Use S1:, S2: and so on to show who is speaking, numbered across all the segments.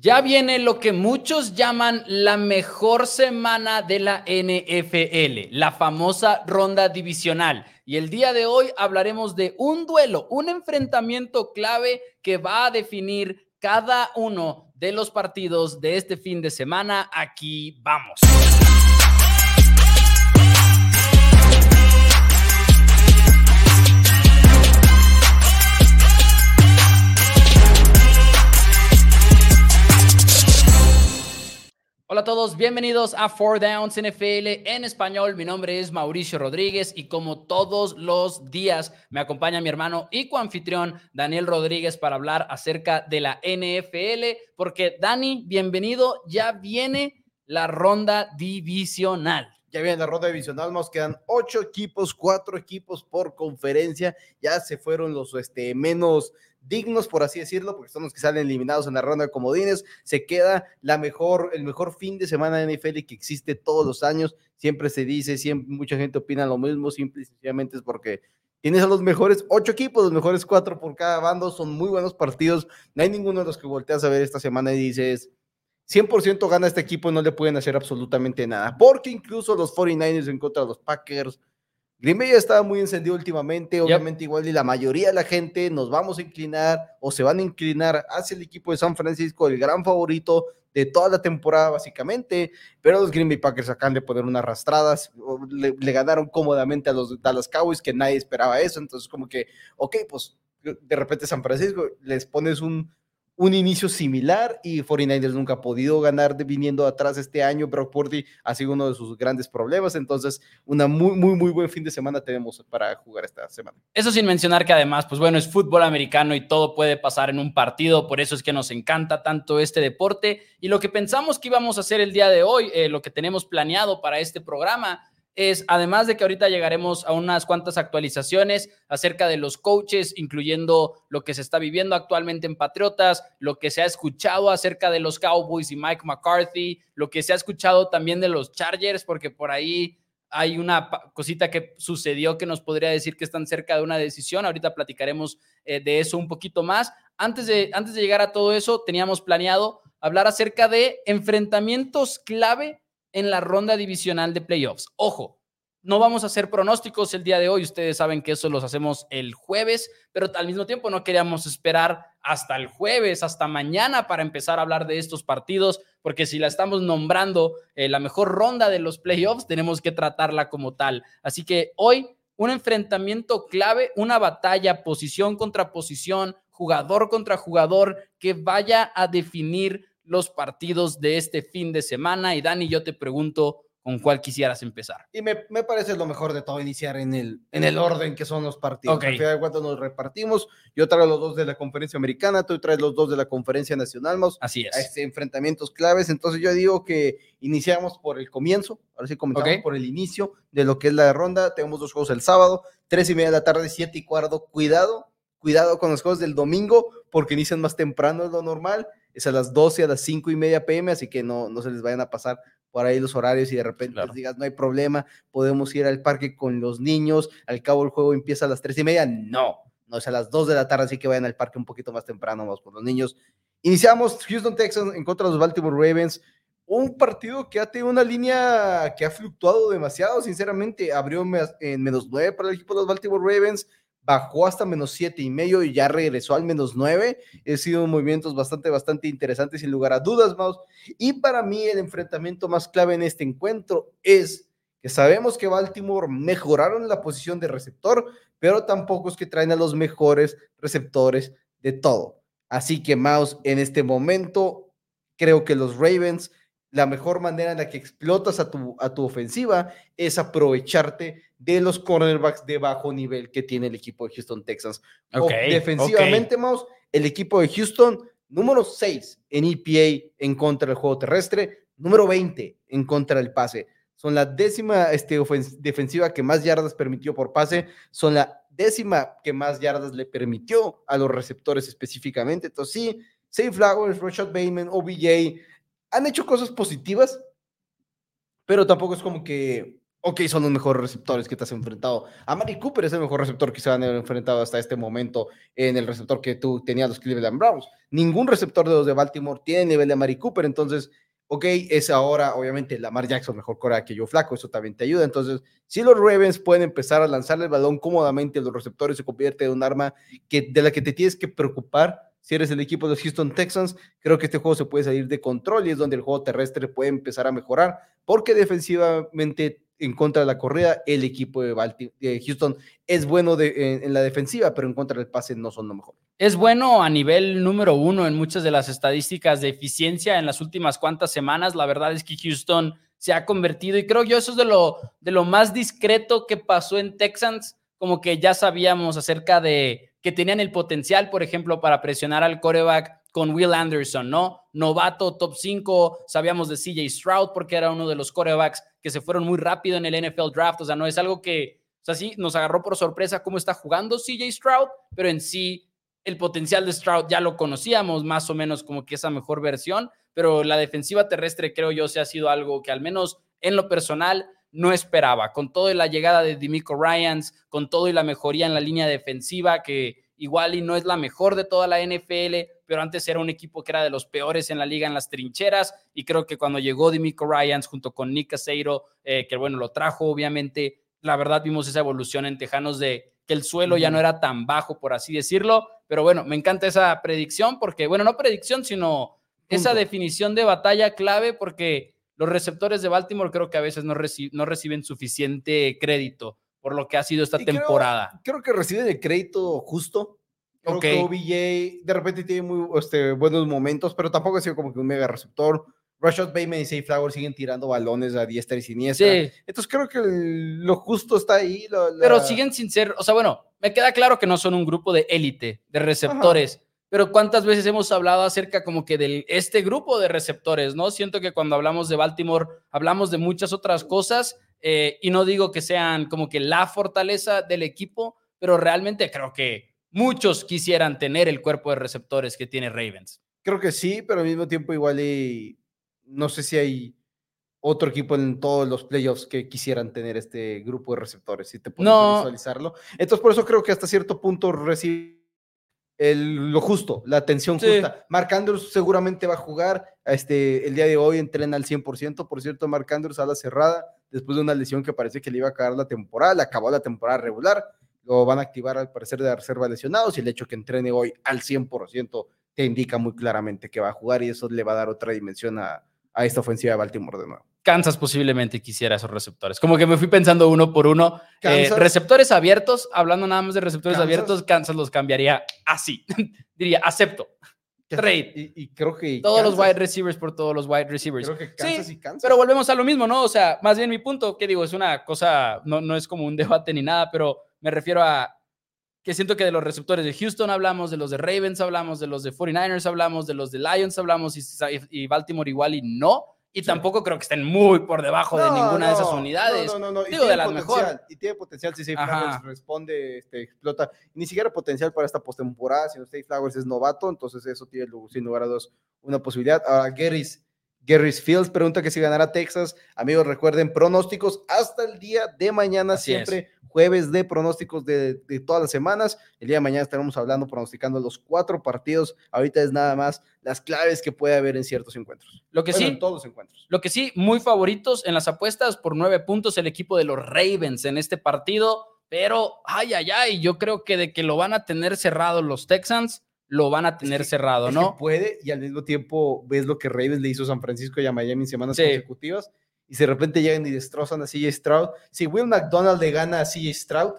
S1: Ya viene lo que muchos llaman la mejor semana de la NFL, la famosa ronda divisional. Y el día de hoy hablaremos de un duelo, un enfrentamiento clave que va a definir cada uno de los partidos de este fin de semana. Aquí vamos. Hola a todos, bienvenidos a Four Downs NFL en español. Mi nombre es Mauricio Rodríguez y como todos los días me acompaña mi hermano y coanfitrión Daniel Rodríguez para hablar acerca de la NFL. Porque Dani, bienvenido, ya viene la ronda divisional.
S2: Ya viene la ronda divisional, nos quedan ocho equipos, cuatro equipos por conferencia. Ya se fueron los este, menos dignos, por así decirlo, porque son los que salen eliminados en la ronda de comodines. Se queda la mejor, el mejor fin de semana de NFL que existe todos los años. Siempre se dice, siempre mucha gente opina lo mismo, simple y sencillamente es porque tienes a los mejores ocho equipos, los mejores cuatro por cada bando, son muy buenos partidos. No hay ninguno de los que volteas a ver esta semana y dices, 100% gana este equipo, no le pueden hacer absolutamente nada, porque incluso los 49ers en contra de los Packers, Green Bay ya estaba muy encendido últimamente, obviamente igual y la mayoría de la gente nos vamos a inclinar o se van a inclinar hacia el equipo de San Francisco, el gran favorito de toda la temporada básicamente, pero los Green Bay Packers acaban de poner unas arrastradas, le, le, ganaron cómodamente a los Dallas Cowboys que nadie esperaba eso, entonces como que, ok, pues de repente San Francisco les pones un un inicio similar y 49ers nunca ha podido ganar de, viniendo atrás este año. Brock Purdy ha sido uno de sus grandes problemas. Entonces, una muy, muy, muy buen fin de semana tenemos para jugar esta semana.
S1: Eso sin mencionar que además, pues bueno, es fútbol americano y todo puede pasar en un partido. Por eso es que nos encanta tanto este deporte. Y lo que pensamos que íbamos a hacer el día de hoy, eh, lo que tenemos planeado para este programa, es, además de que ahorita llegaremos a unas cuantas actualizaciones acerca de los coaches, incluyendo lo que se está viviendo actualmente en Patriotas, lo que se ha escuchado acerca de los Cowboys y Mike McCarthy, lo que se ha escuchado también de los Chargers, porque por ahí hay una cosita que sucedió que nos podría decir que están cerca de una decisión. Ahorita platicaremos eh, de eso un poquito más. Antes de, antes de llegar a todo eso, teníamos planeado hablar acerca de enfrentamientos clave en la ronda divisional de playoffs. Ojo, no vamos a hacer pronósticos el día de hoy, ustedes saben que eso los hacemos el jueves, pero al mismo tiempo no queríamos esperar hasta el jueves, hasta mañana para empezar a hablar de estos partidos, porque si la estamos nombrando eh, la mejor ronda de los playoffs, tenemos que tratarla como tal. Así que hoy un enfrentamiento clave, una batalla posición contra posición, jugador contra jugador, que vaya a definir los partidos de este fin de semana. Y Dani, yo te pregunto, ¿con cuál quisieras empezar?
S2: Y me, me, parece lo mejor de todo iniciar en el, en el orden que son los partidos. Okay. Al final de cuentas nos repartimos. Yo traigo los dos de la conferencia americana, tú traes los dos de la conferencia nacional. Más
S1: Así es.
S2: Este, enfrentamientos claves. Entonces yo digo que iniciamos por el comienzo. Ahora sí comenzamos okay. por el inicio de lo que es la ronda. Tenemos dos juegos el sábado, tres y media de la tarde, siete y cuarto. Cuidado, cuidado con los juegos del domingo porque inician más temprano de lo normal es a las 12, a las 5 y media pm, así que no, no se les vayan a pasar por ahí los horarios y de repente claro. les digas, no hay problema, podemos ir al parque con los niños, al cabo el juego empieza a las 3 y media, no, no es a las 2 de la tarde, así que vayan al parque un poquito más temprano, vamos con los niños. Iniciamos Houston Texans en contra de los Baltimore Ravens, un partido que ha tenido una línea que ha fluctuado demasiado, sinceramente, abrió en menos 9 para el equipo de los Baltimore Ravens, bajó hasta menos siete y medio y ya regresó al menos nueve. He sido movimientos bastante, bastante interesantes sin lugar a dudas, Maus. Y para mí el enfrentamiento más clave en este encuentro es que sabemos que Baltimore mejoraron la posición de receptor, pero tampoco es que traen a los mejores receptores de todo. Así que, Maus, en este momento, creo que los Ravens, la mejor manera en la que explotas a tu, a tu ofensiva es aprovecharte de los cornerbacks de bajo nivel que tiene el equipo de Houston Texans.
S1: Okay,
S2: defensivamente, okay. Mouse, el equipo de Houston, número 6 en EPA en contra del juego terrestre, número 20 en contra del pase. Son la décima este, defensiva que más yardas permitió por pase, son la décima que más yardas le permitió a los receptores específicamente. Entonces, sí, Safe Flowers, Rashad Bateman, OBJ han hecho cosas positivas, pero tampoco es como que ok, son los mejores receptores que te has enfrentado. A Mari Cooper es el mejor receptor que se han enfrentado hasta este momento en el receptor que tú tenías los Cleveland Browns. Ningún receptor de los de Baltimore tiene nivel de Mari Cooper, entonces, ok, es ahora, obviamente, Lamar Jackson mejor cora que yo flaco, eso también te ayuda. Entonces, si los Ravens pueden empezar a lanzarle el balón cómodamente, los receptores se convierte en un arma que, de la que te tienes que preocupar si eres el equipo de los Houston Texans, creo que este juego se puede salir de control y es donde el juego terrestre puede empezar a mejorar, porque defensivamente en contra de la corrida, el equipo de, Houston es bueno en, la defensiva, pero en contra del pase no son lo mejor.
S1: Es bueno a nivel número uno en muchas de las estadísticas de eficiencia en las últimas cuantas semanas. La verdad es que Houston se ha convertido y creo yo eso es de lo, de lo más discreto que pasó en Texans, como que ya sabíamos acerca de que tenían el potencial, por ejemplo, para presionar al coreback con Will Anderson, ¿no? Novato, top 5, sabíamos de CJ Stroud porque era uno de los corebacks que se fueron muy rápido en el NFL draft, o sea, no es algo que, o sea, sí, nos agarró por sorpresa cómo está jugando CJ Stroud, pero en sí el potencial de Stroud ya lo conocíamos, más o menos como que esa mejor versión, pero la defensiva terrestre creo yo se ha sido algo que al menos en lo personal no esperaba, con todo la llegada de Dimico Ryans, con todo y la mejoría en la línea defensiva que igual y no es la mejor de toda la NFL, pero antes era un equipo que era de los peores en la liga en las trincheras y creo que cuando llegó Dimico Ryans junto con Nick Caseiro, eh, que bueno, lo trajo obviamente, la verdad vimos esa evolución en Tejanos de que el suelo ya no era tan bajo, por así decirlo, pero bueno, me encanta esa predicción porque, bueno, no predicción, sino esa definición de batalla clave porque los receptores de Baltimore creo que a veces no, no reciben suficiente crédito por lo que ha sido esta temporada.
S2: Creo, que reciben el crédito justo. Creo que OBJ de repente tiene muy este, buenos momentos, pero tampoco ha sido como que un mega receptor. Rashad Bateman y Safe Flower siguen tirando balones a diestra y siniestra. Sí. Entonces creo que lo justo está ahí.
S1: Pero siguen sin ser, o sea, bueno, me queda claro que no son un grupo de élite, de receptores. Pero cuántas veces hemos hablado acerca como que de este grupo de receptores, ¿no? Siento que cuando hablamos de Baltimore hablamos de muchas otras cosas eh, y no digo que sean como que la fortaleza del equipo, pero realmente creo que muchos quisieran tener el cuerpo de receptores que tiene Ravens.
S2: Creo que sí, pero al mismo tiempo igual y no sé si hay otro equipo en todos los playoffs que quisieran tener este grupo de receptores, si te puedes visualizarlo. Entonces, por eso creo que hasta cierto punto recibe el, lo justo, la atención justa. Mark Andrews seguramente va a jugar. Este, el día de hoy entrena al 100%. Por cierto, Mark Andrews a la cerrada después de una lesión que parece que le iba a acabar la temporada, acabó la temporada regular, lo van a activar al parecer de la reserva lesionados y el hecho que entrene hoy al 100% te indica muy claramente que va a jugar y eso le va a dar otra dimensión a, esta ofensiva de Baltimore de nuevo.
S1: Kansas posiblemente quisiera esos receptores. Como que me fui pensando uno por uno. Eh, receptores abiertos, hablando nada más de receptores abiertos, Kansas los cambiaría así. Diría, acepto. Trade.
S2: Y, creo que.
S1: Todos los wide receivers por todos los wide receivers.
S2: Creo que Kansas y Kansas.
S1: Pero volvemos a lo mismo, ¿no? O sea, más bien mi punto, que digo, es una cosa, no, no es como un debate ni nada, pero me refiero a que siento que de los receptores de Houston hablamos, de los de Ravens hablamos, de los de 49ers hablamos, de los de Lions hablamos y, y Baltimore igual y no. Y tampoco creo que estén muy por debajo de ninguna de esas unidades. No, no, no.
S2: Digo, de las mejores. Y tiene potencial si Safe Flowers responde, este, explota. Ni siquiera potencial para esta postemporada, si Safe Flowers es novato, entonces eso tiene sin lugar a dos una posibilidad. Ahora, Gary's, Gary's Fields pregunta que si ganará Texas. Amigos, recuerden, pronósticos hasta el día de mañana, siempre jueves de pronósticos de, todas las semanas. El día de mañana estaremos hablando, pronosticando los cuatro partidos. Ahorita es nada más las claves que puede haber en ciertos encuentros.
S1: Lo que sí,
S2: en todos los encuentros.
S1: Lo que sí, muy favoritos en las apuestas por nueve puntos el equipo de los Ravens en este partido. Pero, ay, ay, ay, yo creo que de que lo van a tener cerrado los Texans, lo van a tener cerrado, ¿no?
S2: puede, y al mismo tiempo ves lo que Ravens le hizo a San Francisco y a Miami en semanas consecutivas y de repente llegan y destrozan a CJ Stroud. Si Will McDonald le gana a CJ Stroud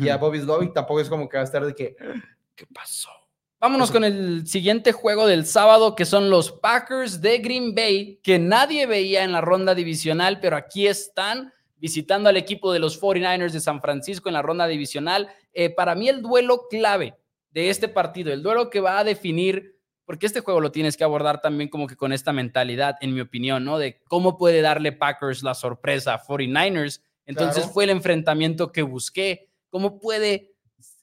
S2: y a Bobby Slovic, tampoco es como que va a estar de que, ¿qué pasó?
S1: Vámonos con el siguiente juego del sábado, que son los Packers de Green Bay, que nadie veía en la ronda divisional, pero aquí están visitando al equipo de los 49ers de San Francisco en la ronda divisional. Eh, para mí el duelo clave de este partido, el duelo que va a definir porque este juego lo tienes que abordar también como que con esta mentalidad, en mi opinión, ¿no? De cómo puede darle Packers la sorpresa a 49ers. Entonces fue el enfrentamiento que busqué. ¿Cómo puede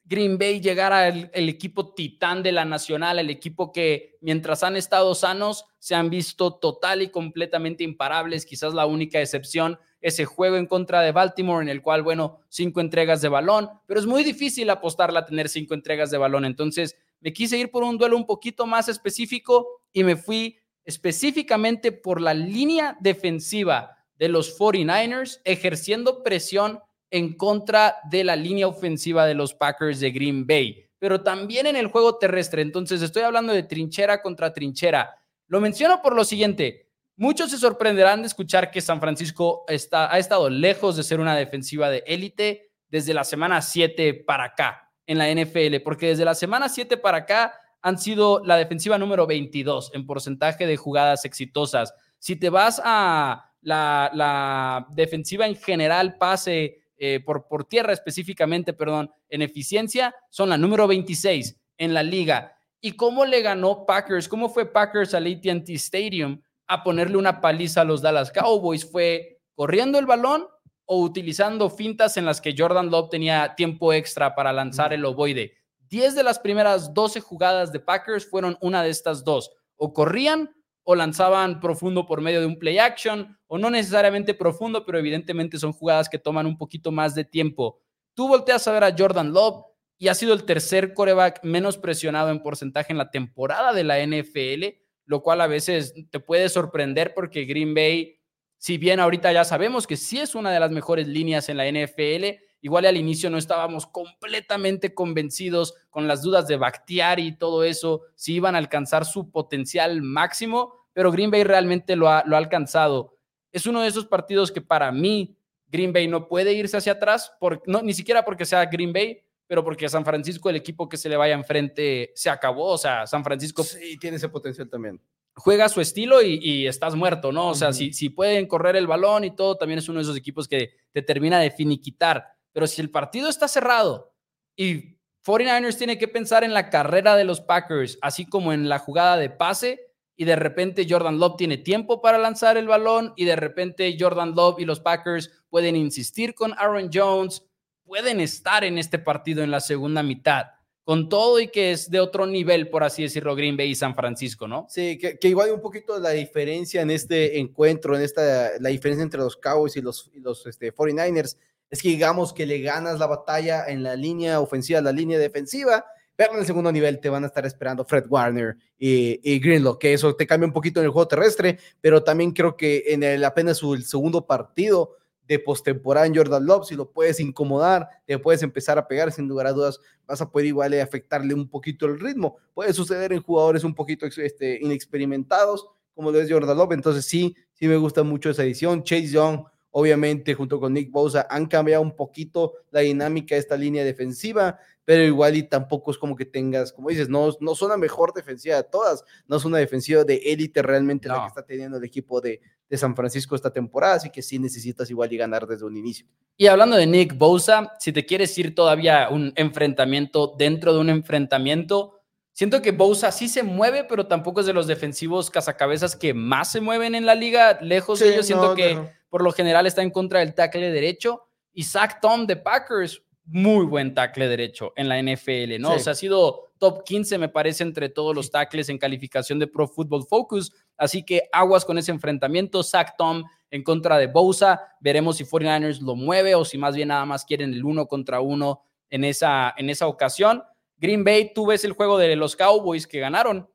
S1: Green Bay llegar al el equipo titán de la nacional, el equipo que mientras han estado sanos se han visto total y completamente imparables? Quizás la única excepción ese juego en contra de Baltimore en el cual, bueno, cinco entregas de balón, pero es muy difícil apostarla a tener cinco entregas de balón. Entonces, me quise ir por un duelo un poquito más específico y me fui específicamente por la línea defensiva de los 49ers ejerciendo presión en contra de la línea ofensiva de los Packers de Green Bay, pero también en el juego terrestre. Entonces estoy hablando de trinchera contra trinchera. Lo menciono por lo siguiente. Muchos se sorprenderán de escuchar que San Francisco está, ha estado lejos de ser una defensiva de élite desde la semana 7 para acá en la NFL, porque desde la semana 7 para acá han sido la defensiva número 22 en porcentaje de jugadas exitosas. Si te vas a la, defensiva en general, pase eh, por, por tierra específicamente, perdón, en eficiencia, son la número 26 en la liga. ¿Y cómo le ganó Packers? ¿Cómo fue Packers al ATT Stadium a ponerle una paliza a los Dallas Cowboys? ¿Fue corriendo el balón o utilizando fintas en las que Jordan Love tenía tiempo extra para lanzar el ovoide? 10 de las primeras 12 jugadas de Packers fueron una de estas dos. O corrían o lanzaban profundo por medio de un play action, o no necesariamente profundo, pero evidentemente son jugadas que toman un poquito más de tiempo. Tú volteas a ver a Jordan Love y ha sido el tercer coreback menos presionado en porcentaje en la temporada de la NFL, lo cual a veces te puede sorprender porque Green Bay, si bien ahorita ya sabemos que sí es una de las mejores líneas en la NFL, Igual al inicio no estábamos completamente convencidos con las dudas de Bakhtiari y todo eso, si iban a alcanzar su potencial máximo, pero Green Bay realmente lo ha, lo ha alcanzado. Es uno de esos partidos que para mí Green Bay no puede irse hacia atrás, no, ni siquiera porque sea Green Bay, pero porque San Francisco, el equipo que se le vaya enfrente, se acabó. O sea, San Francisco.
S2: Sí, tiene ese potencial también.
S1: Juega su estilo y, estás muerto, ¿no? O sea, si, si pueden correr el balón y todo, también es uno de esos equipos que te termina de finiquitar. Pero si el partido está cerrado y 49ers tiene que pensar en la carrera de los Packers, así como en la jugada de pase, y de repente Jordan Love tiene tiempo para lanzar el balón, y de repente Jordan Love y los Packers pueden insistir con Aaron Jones, pueden estar en este partido en la segunda mitad con todo y que es de otro nivel, por así decirlo, Green Bay y San Francisco, ¿no?
S2: Sí, que, igual un poquito la diferencia en este encuentro, en esta, la diferencia entre los Cowboys y los, los este, 49ers, es que digamos que le ganas la batalla en la línea ofensiva, la línea defensiva, pero en el segundo nivel te van a estar esperando Fred Warner y, y Greenlock, que eso te cambia un poquito en el juego terrestre, pero también creo que en el apenas su, el segundo partido de postemporada en Jordan Love, si lo puedes incomodar, te puedes empezar a pegar, sin lugar a dudas, vas a poder igual afectarle un poquito el ritmo. Puede suceder en jugadores un poquito este, inexperimentados, como lo es Jordan Love, entonces sí, sí me gusta mucho esa edición. Chase Young obviamente junto con Nick Bosa han cambiado un poquito la dinámica de esta línea defensiva, pero igual y tampoco es como que tengas, como dices, no, no son la mejor defensiva de todas, no es una defensiva de élite realmente la que está teniendo el equipo de, de, San Francisco esta temporada, así que sí necesitas igual y ganar desde un inicio.
S1: Y hablando de Nick Bosa, si te quieres ir todavía un enfrentamiento dentro de un enfrentamiento, Siento que Bosa sí se mueve, pero tampoco es de los defensivos cazacabezas que más se mueven en la liga. Lejos de ellos, siento que por lo general está en contra del tackle derecho. Y Zach Tom de Packers, muy buen tackle derecho en la NFL, ¿no? O sea, ha sido top 15, me parece, entre todos los tackles en calificación de Pro Football Focus. Así que aguas con ese enfrentamiento. Zach Tom en contra de Bosa. Veremos si 49ers lo mueve o si más bien nada más quieren el uno contra uno en esa, en esa ocasión. Green Bay, tú ves el juego de los Cowboys que ganaron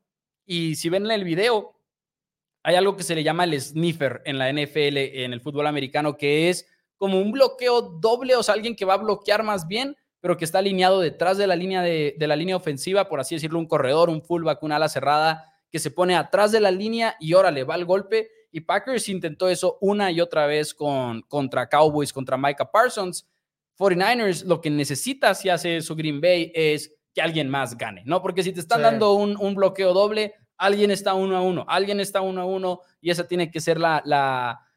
S1: y si ven el video, hay algo que se le llama el sniffer en la NFL, en el fútbol americano, que es como un bloqueo doble, o sea, alguien que va a bloquear más bien, pero que está alineado detrás de la línea de, la línea ofensiva, por así decirlo, un corredor, un fullback, un ala cerrada, que se pone atrás de la línea y ahora le va el golpe. Y Packers intentó eso una y otra vez con, contra Cowboys, contra Micah Parsons. 49ers lo que necesita si hace eso Green Bay es que alguien más gane, ¿no? Porque si te están dando un, bloqueo doble, alguien está uno a uno, alguien está uno a uno y esa tiene que ser la, la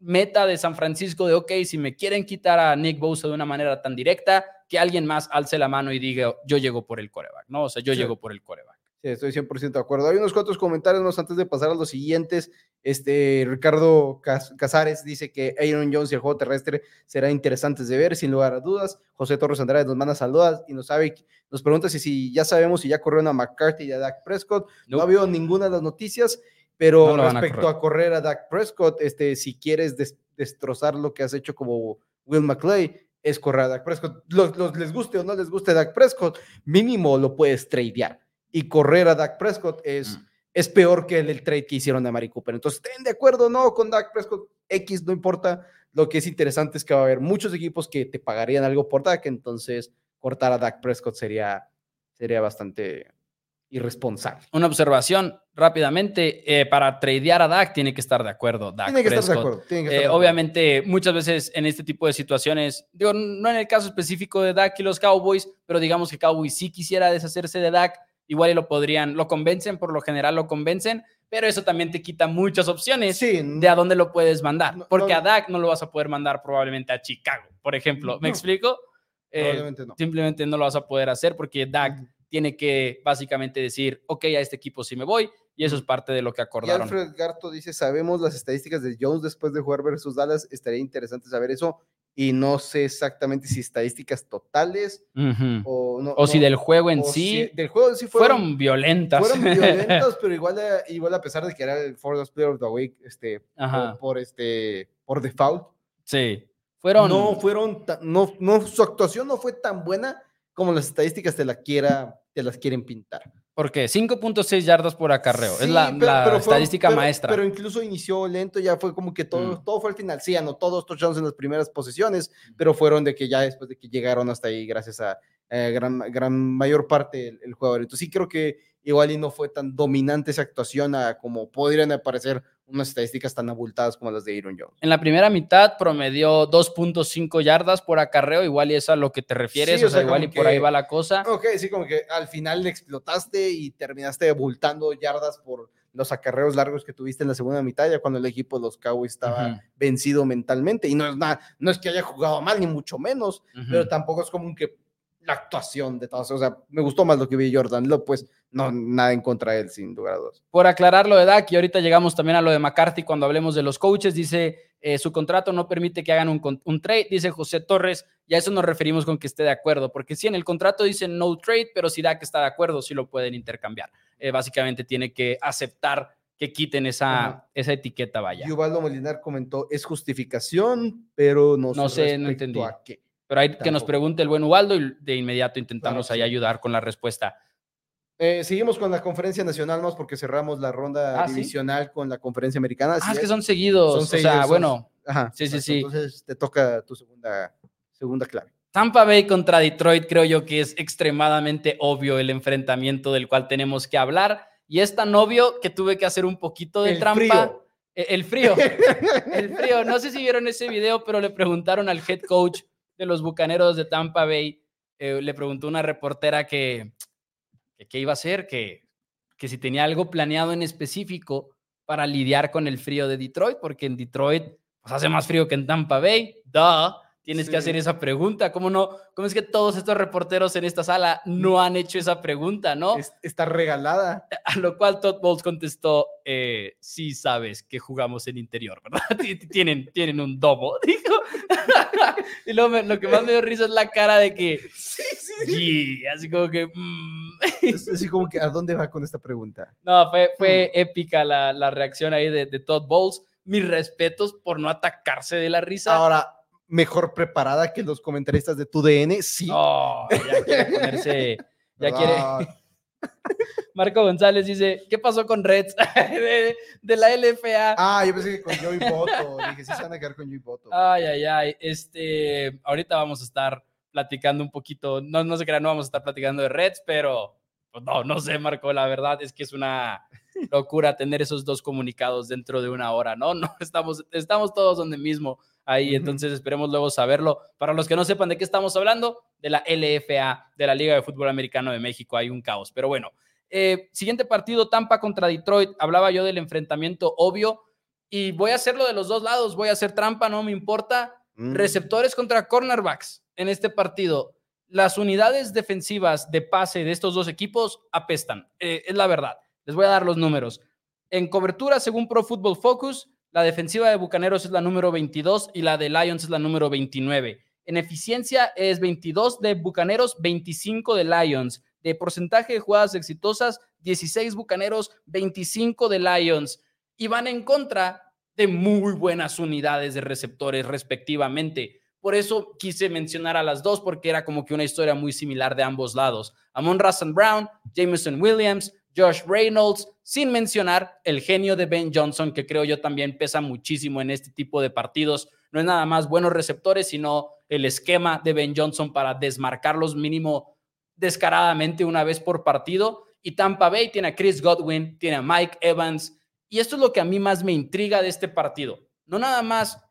S1: meta de San Francisco de, ok, si me quieren quitar a Nick Bosa de una manera tan directa, que alguien más alce la mano y diga, yo llego por el coreback, ¿no? O sea, yo llego por el coreback.
S2: Sí, estoy 100% de acuerdo. Hay unos cuantos comentarios antes de pasar a los siguientes. Este, Ricardo Casares dice que Aaron Jones y el juego terrestre será interesantes de ver, sin lugar a dudas. José Torres Andrade nos manda saludos y nos, sabe, nos pregunta si, si ya sabemos si ya corrió a McCarthy y a Dak Prescott. No, ha habido ninguna de las noticias, pero respecto a, correr a Dak Prescott, este, si quieres destrozar lo que has hecho como Will McClay es correr a Dak Prescott. Los, les guste o no les guste Dak Prescott, mínimo lo puedes tradear. Y correr a Dak Prescott es, mm. es peor que el, trade que hicieron a Mari Cooper. Entonces, estén de acuerdo no con Dak Prescott, X no importa. Lo que es interesante es que va a haber muchos equipos que te pagarían algo por Dak, entonces cortar a Dak Prescott sería, sería bastante irresponsable.
S1: Una observación rápidamente, eh, para tradear a Dak tiene que estar de acuerdo. tiene que estar de acuerdo. Eh, obviamente, muchas veces en este tipo de situaciones, digo, no en el caso específico de Dak y los Cowboys, pero digamos que Cowboys sí quisiera deshacerse de Dak, igual y lo podrían, lo convencen, por lo general lo convencen, pero eso también te quita muchas opciones de a dónde lo puedes mandar, porque a Dak no lo vas a poder mandar probablemente a Chicago, por ejemplo. ¿Me explico? Eh, simplemente no lo vas a poder hacer porque Dak tiene que básicamente decir, ok, a este equipo sí me voy, y eso es parte de lo que acordaron.
S2: Y Alfred Garto dice, sabemos las estadísticas de Jones después de jugar versus Dallas, estaría interesante saber eso, y no sé exactamente si estadísticas totales o, no,
S1: o si del juego en sí.
S2: del juego en sí
S1: fueron, violentas.
S2: Fueron violentas, pero igual, igual a pesar de que era el Fourth Player of the Week, este, por, este, por default.
S1: Sí. Fueron.
S2: No fueron, no, no, su actuación no fue tan buena como las estadísticas te, la quiera, te las quieren pintar.
S1: ¿Por qué? 5.6 yardas por acarreo. es la, estadística maestra.
S2: Pero incluso inició lento, ya fue como que todo, mm. todo fue al final. Sí, anotó estos chances en las primeras posiciones, pero fueron de que ya después de que llegaron hasta ahí, gracias a eh, gran, gran mayor parte el, el, jugador. Entonces sí creo que igual y no fue tan dominante esa actuación a como podrían aparecer unas estadísticas tan abultadas como las de Aaron Jones.
S1: En la primera mitad promedió 2.5 yardas por acarreo, igual y es a lo que te refieres, o, sea, igual y por ahí va la cosa.
S2: Ok, sí, como que al final le explotaste y terminaste abultando yardas por los acarreos largos que tuviste en la segunda mitad, ya cuando el equipo de los Cowboys estaba vencido mentalmente. Y no es nada, no es que haya jugado mal, ni mucho menos, pero tampoco es como que la actuación de todos. O sea, me gustó más lo que vi Jordan Love, pues no, nada en contra de él, sin lugar a dudas.
S1: Por aclarar lo de Dak, y ahorita llegamos también a lo de McCarthy cuando hablemos de los coaches, dice, eh, su contrato no permite que hagan un, un, trade, dice José Torres, y a eso nos referimos con que esté de acuerdo, porque sí, en el contrato dice no trade, pero si Dak está de acuerdo, sí lo pueden intercambiar. Eh, básicamente tiene que aceptar que quiten esa, esa etiqueta, vaya.
S2: Yuvaldo Molinar comentó, es justificación, pero no,
S1: no sé, no entendí. A qué. Pero hay que nos pregunte el buen Ubaldo y de inmediato intentamos ahí ayudar con la respuesta.
S2: Eh, seguimos con la conferencia nacional más porque cerramos la ronda ah, divisional con la conferencia americana.
S1: Ah, es que son seguidos. o sea, bueno.
S2: Ajá, sí, sí, sí. Entonces te toca tu segunda, segunda clave.
S1: Tampa Bay contra Detroit creo yo que es extremadamente obvio el enfrentamiento del cual tenemos que hablar. Y es tan obvio que tuve que hacer un poquito de trampa. E, el frío. el frío. No sé si vieron ese video, pero le preguntaron al head coach de los Bucaneros de Tampa Bay, eh, le preguntó una reportera que qué iba a hacer, que, que si tenía algo planeado en específico para lidiar con el frío de Detroit, porque en Detroit pues, hace más frío que en Tampa Bay, duh tienes que hacer esa pregunta. ¿Cómo no? ¿Cómo es que todos estos reporteros en esta sala no han hecho esa pregunta, no?
S2: está regalada.
S1: A lo cual Todd Bowles contestó, eh, sí sabes que jugamos en interior, ¿verdad? tienen, tienen un domo, dijo. y luego lo que más me dio risa es la cara de que, sí, sí, así como que...
S2: Mm". así como que, ¿a dónde va con esta pregunta?
S1: No, fue, fue mm. épica la, la, reacción ahí de, de Todd Bowles. Mis respetos por no atacarse de la risa.
S2: Ahora, mejor preparada que los comentaristas de tu DN, sí.
S1: ya quiere ponerse, ya quiere. Marco González dice, ¿qué pasó con Reds de, la LFA?
S2: Ah, yo pensé que con Joey Boto, dije, sí se van a quedar con Joey Boto.
S1: Ay, ay, ay, este, ahorita vamos a estar platicando un poquito, no, no sé qué, no vamos a estar platicando de Reds, pero pues no, no sé, Marco, la verdad es que es una locura tener esos dos comunicados dentro de una hora, ¿no? No, estamos, estamos todos donde mismo ahí, entonces esperemos luego saberlo. Para los que no sepan de qué estamos hablando, de la LFA, de la Liga de Fútbol Americano de México, hay un caos. Pero bueno, eh, siguiente partido, Tampa contra Detroit. Hablaba yo del enfrentamiento obvio y voy a hacerlo de los dos lados, voy a hacer trampa, no me importa. Mm. Receptores contra cornerbacks en este partido. Las unidades defensivas de pase de estos dos equipos apestan, eh, es la verdad. Les voy a dar los números. En cobertura, según Pro Football Focus, la defensiva de Bucaneros es la número 22 y la de Lions es la número 29. En eficiencia es 22 de Bucaneros, 25 de Lions. De porcentaje de jugadas exitosas, 16 Bucaneros, 25 de Lions. Y van en contra de muy buenas unidades de receptores respectivamente. Por eso quise mencionar a las dos porque era como que una historia muy similar de ambos lados. Amon Russell Brown, Jameson Williams, Josh Reynolds, sin mencionar el genio de Ben Johnson, que creo yo también pesa muchísimo en este tipo de partidos. No es nada más buenos receptores, sino el esquema de Ben Johnson para desmarcarlos mínimo descaradamente una vez por partido. Y Tampa Bay tiene a Chris Godwin, tiene a Mike Evans. Y esto es lo que a mí más me intriga de este partido. No nada más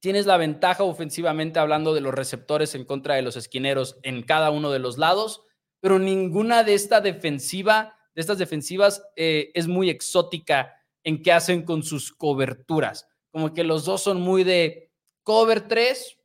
S1: tienes la ventaja ofensivamente hablando de los receptores en contra de los esquineros en cada uno de los lados, pero ninguna de esta defensiva, de estas defensivas eh, es muy exótica en qué hacen con sus coberturas. Como que los dos son muy de cover 3,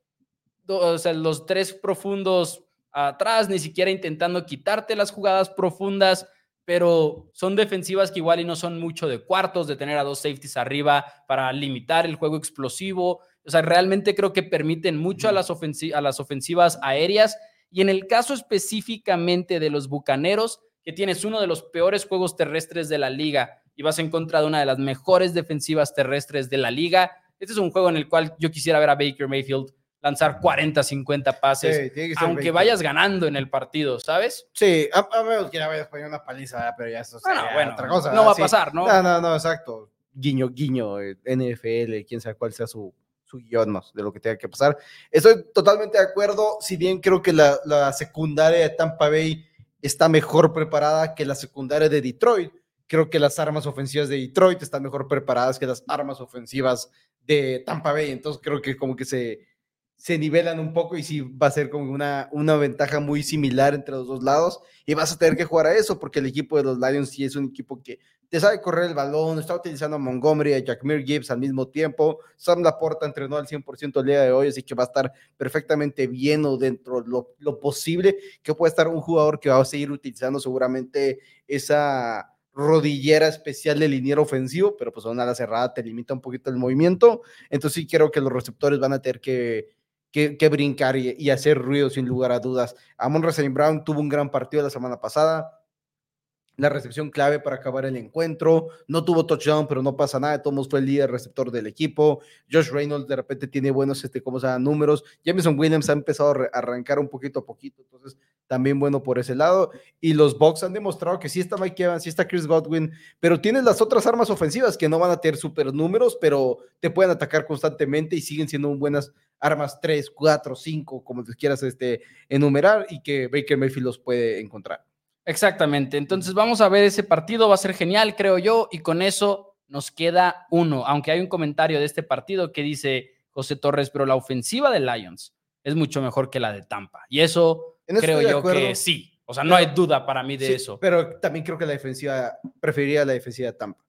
S1: o sea, los tres profundos atrás, ni siquiera intentando quitarte las jugadas profundas, pero son defensivas que igual y no son mucho de cuartos, de tener a dos safeties arriba para limitar el juego explosivo. O sea, realmente creo que permiten mucho a las, a las ofensivas aéreas. Y en el caso específicamente de los Bucaneros, que tienes uno de los peores juegos terrestres de la liga y vas en contra de una de las mejores defensivas terrestres de la liga, este es un juego en el cual yo quisiera ver a Baker Mayfield lanzar 40, 50 pases, aunque vayas ganando en el partido, ¿sabes?
S2: Sí, a, menos que ya vayas poniendo una paliza, pero ya eso
S1: bueno, bueno, otra cosa. No va a pasar, ¿no?
S2: No, no, no, exacto. Guiño, guiño, eh, NFL, quién sabe cuál sea su, su guion de lo que tenga que pasar. Estoy totalmente de acuerdo, si bien creo que la, la secundaria de Tampa Bay está mejor preparada que la secundaria de Detroit. Creo que las armas ofensivas de Detroit están mejor preparadas que las armas ofensivas de Tampa Bay. Entonces creo que como que se, se nivelan un poco y sí va a ser como una, una ventaja muy similar entre los dos lados y vas a tener que jugar a eso porque el equipo de los Lions sí es un equipo que te sabe correr el balón, está utilizando a Montgomery, y a Jackmere Gibbs al mismo tiempo, Sam Laporta entrenó al 100% el día de hoy, así que va a estar perfectamente bien o dentro de lo, lo posible que puede estar un jugador que va a seguir utilizando seguramente esa rodillera especial de liniero ofensivo, pero pues una ala cerrada te limita un poquito el movimiento, entonces sí creo que los receptores van a tener que que, brincar y, hacer ruido sin lugar a dudas. Amon Russell Brown tuvo un gran partido la semana pasada, la recepción clave para acabar el encuentro. No tuvo touchdown, pero no pasa nada. Tomos fue el líder receptor del equipo. Josh Reynolds de repente tiene buenos, este, ¿cómo se? Números. Jameson Williams ha empezado a arrancar un poquito a poquito, entonces también bueno por ese lado. Y los Bucks han demostrado que sí está Mike Evans, sí está Chris Godwin, pero tienes las otras armas ofensivas que no van a tener super números, pero te pueden atacar constantemente y siguen siendo buenas armas 3, 4, 5, como te quieras este, enumerar y que Baker Mayfield los puede encontrar.
S1: Exactamente. Entonces vamos a ver ese partido, va a ser genial, creo yo, y con eso nos queda uno, aunque hay un comentario de este partido que dice José Torres, pero la ofensiva de Lions es mucho mejor que la de Tampa. Y eso, creo yo que sí. O sea, no hay duda para mí de eso.
S2: Pero también creo que la defensiva, preferiría la defensiva de Tampa.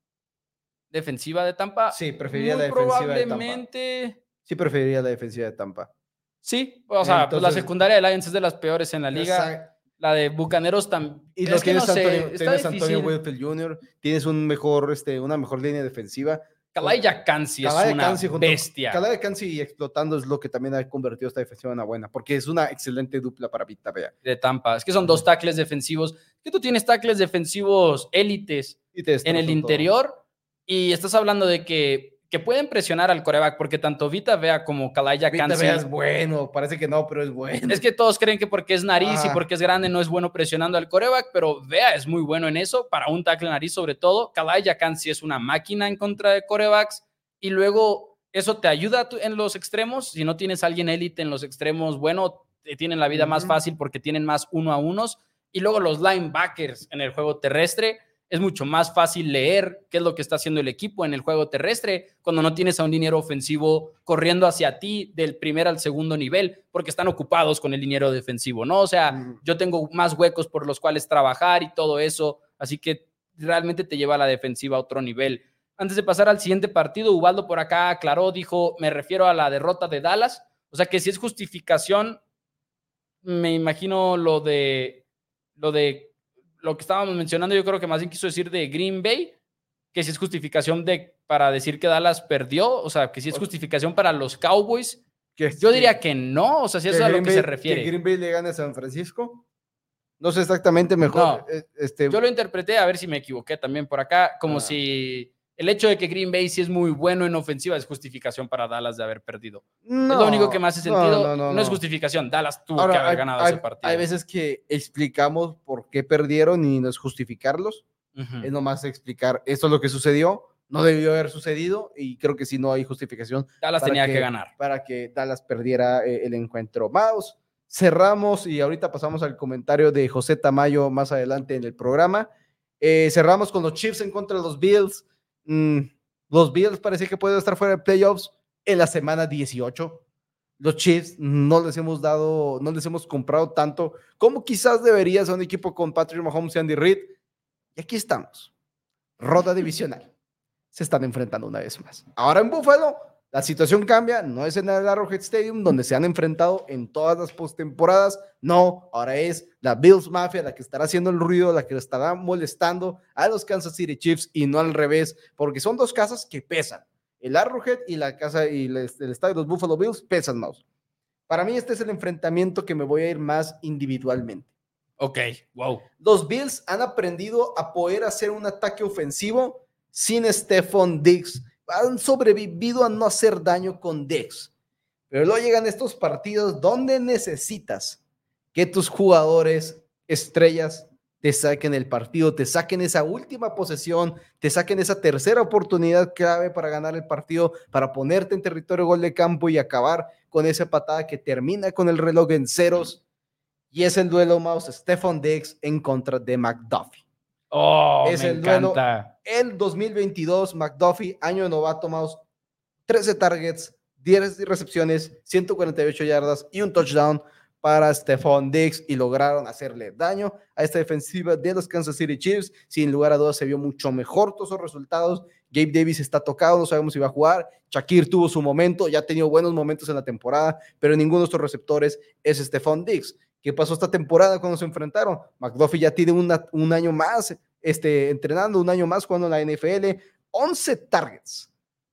S1: ¿Defensiva de Tampa?
S2: Sí, preferiría la defensiva
S1: probablemente...
S2: de Tampa. Sí, preferiría la defensiva de Tampa.
S1: Sí, o sea, pues la secundaria de Lions es de las peores en la liga. La de Bucaneros también.
S2: Y los tienes, Antonio, tienes Antonio Jr., tienes un mejor, este, una mejor línea defensiva.
S1: Kalaya Kansi es una bestia.
S2: Kalaya Kansi explotando es lo que también ha convertido esta defensiva en una buena, porque es una excelente dupla para Vita Bea.
S1: De Tampa. Es que son dos tackles defensivos. Que tú tienes tackles defensivos élites en el interior y estás hablando de que que pueden presionar al coreback, porque tanto Vita Vea como Kalaya Vita Vea
S2: es bueno, parece que no, pero es bueno.
S1: Es que todos creen que porque es nariz y porque es grande no es bueno presionando al coreback, pero Vea es muy bueno en eso, para un tackle nariz sobre todo. Kalaya Kansi es una máquina en contra de corebacks y luego eso te ayuda en los extremos. Si no tienes a alguien élite en los extremos, bueno, te tienen la vida más fácil porque tienen más uno a unos. Y luego los linebackers en el juego terrestre es mucho más fácil leer qué es lo que está haciendo el equipo en el juego terrestre cuando no tienes a un dinero ofensivo corriendo hacia ti del primer al segundo nivel, porque están ocupados con el dinero defensivo, ¿no? O sea, yo tengo más huecos por los cuales trabajar y todo eso, así que realmente te lleva a la defensiva a otro nivel. Antes de pasar al siguiente partido, Ubaldo por acá aclaró, dijo, me refiero a la derrota de Dallas, o sea que si es justificación, me imagino lo de lo de lo que estábamos mencionando, yo creo que más bien quiso decir de Green Bay, que si es justificación de, para decir que Dallas perdió, o sea, que si es justificación para los Cowboys. Que, yo diría que no, o sea, si eso es a lo que se refiere.
S2: ¿Que Green Bay le gane a San Francisco? No sé exactamente mejor. Eh, este...
S1: Yo lo interpreté, a ver si me equivoqué también por acá, como ah. si el hecho de que Green Bay sí es muy bueno en ofensiva es justificación para Dallas de haber perdido. No, es lo único que me hace sentido. No, es justificación. Dallas tuvo que haber ganado ese partido.
S2: Hay veces que explicamos por qué perdieron y no es justificarlos. Es nomás explicar esto es lo que sucedió. No debió haber sucedido y creo que si no hay justificación.
S1: Dallas tenía que, ganar.
S2: Para que Dallas perdiera eh, el encuentro. Vamos, cerramos y ahorita pasamos al comentario de José Tamayo más adelante en el programa. Eh, cerramos con los Chiefs en contra de los Bills. Mm, los Bills parece que pueden estar fuera de playoffs en la semana 18. Los Chiefs no les hemos dado, no les hemos comprado tanto como quizás debería ser un equipo con Patrick Mahomes y Andy Reid. Y aquí estamos. Roda divisional. Se están enfrentando una vez más. Ahora en Buffalo la situación cambia, no es en el Arrowhead Stadium donde se han enfrentado en todas las postemporadas, no, ahora es la Bills Mafia la que estará haciendo el ruido, la que estará molestando a los Kansas City Chiefs y no al revés, porque son dos casas que pesan. El Arrowhead y la casa y el, estadio de los Buffalo Bills pesan más. Para mí este es el enfrentamiento que me voy a ir más individualmente.
S1: Ok, wow.
S2: Los Bills han aprendido a poder hacer un ataque ofensivo sin Stephon Diggs han sobrevivido a no hacer daño con Dex. Pero luego llegan estos partidos donde necesitas que tus jugadores estrellas te saquen el partido, te saquen esa última posesión, te saquen esa tercera oportunidad clave para ganar el partido, para ponerte en territorio gol de campo y acabar con esa patada que termina con el reloj en ceros. Y es el duelo mouse Stefan Dex en contra de McDuffie.
S1: Oh, es el duelo.
S2: El 2022, McDuffie, año de novato, Mouse, 13 targets, 10 recepciones, 148 yardas y un touchdown para Stephon Diggs y lograron hacerle daño a esta defensiva de los Kansas City Chiefs. Sin lugar a dudas se vio mucho mejor todos los resultados. Gabe Davis está tocado, no sabemos si va a jugar. Shakir tuvo su momento, ya ha tenido buenos momentos en la temporada, pero ninguno de estos receptores es Stephon Diggs. ¿Qué pasó esta temporada cuando se enfrentaron? McDuffie ya tiene un año más este, entrenando, un año más jugando en la NFL. 11 targets.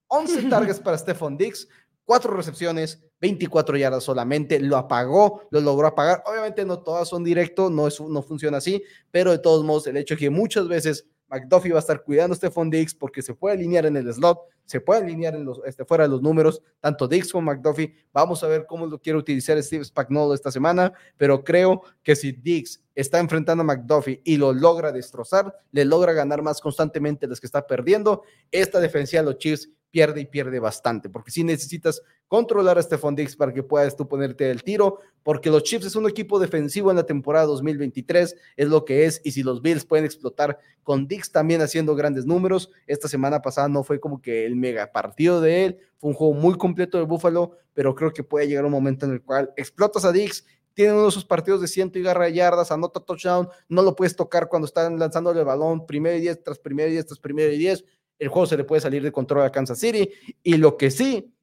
S2: 11 targets para Stephon Diggs, 4 recepciones, 24 yardas solamente. Lo apagó, lo logró apagar. Obviamente no todas son directo, no, es, no funciona así, pero de todos modos, el hecho de que muchas veces McDuffie va a estar cuidando a Stephon Diggs porque se puede alinear en el slot, se puede alinear en los, este, fuera de los números, tanto Diggs como McDuffie. Vamos a ver cómo lo quiere utilizar Steve Spagnolo esta semana, pero creo que si Diggs está enfrentando a McDuffie y lo logra destrozar, le logra ganar más constantemente los que está perdiendo, esta defensiva de los Chiefs pierde y pierde bastante, porque si necesitas controlar a Stephon Diggs para que puedas tú ponerte el tiro, porque los Chiefs es un equipo defensivo en la temporada 2023, es lo que es, y si los Bills pueden explotar con Diggs también haciendo grandes números, esta semana pasada no fue como que el mega partido de él, fue un juego muy completo de Buffalo, pero creo que puede llegar un momento en el cual explotas a Diggs, tiene uno de sus partidos de ciento y garra yardas, anota touchdown, no lo puedes tocar cuando están lanzando el balón, primero y diez tras primero y diez tras primero y diez, el juego se le puede salir de control a Kansas City, y lo que sí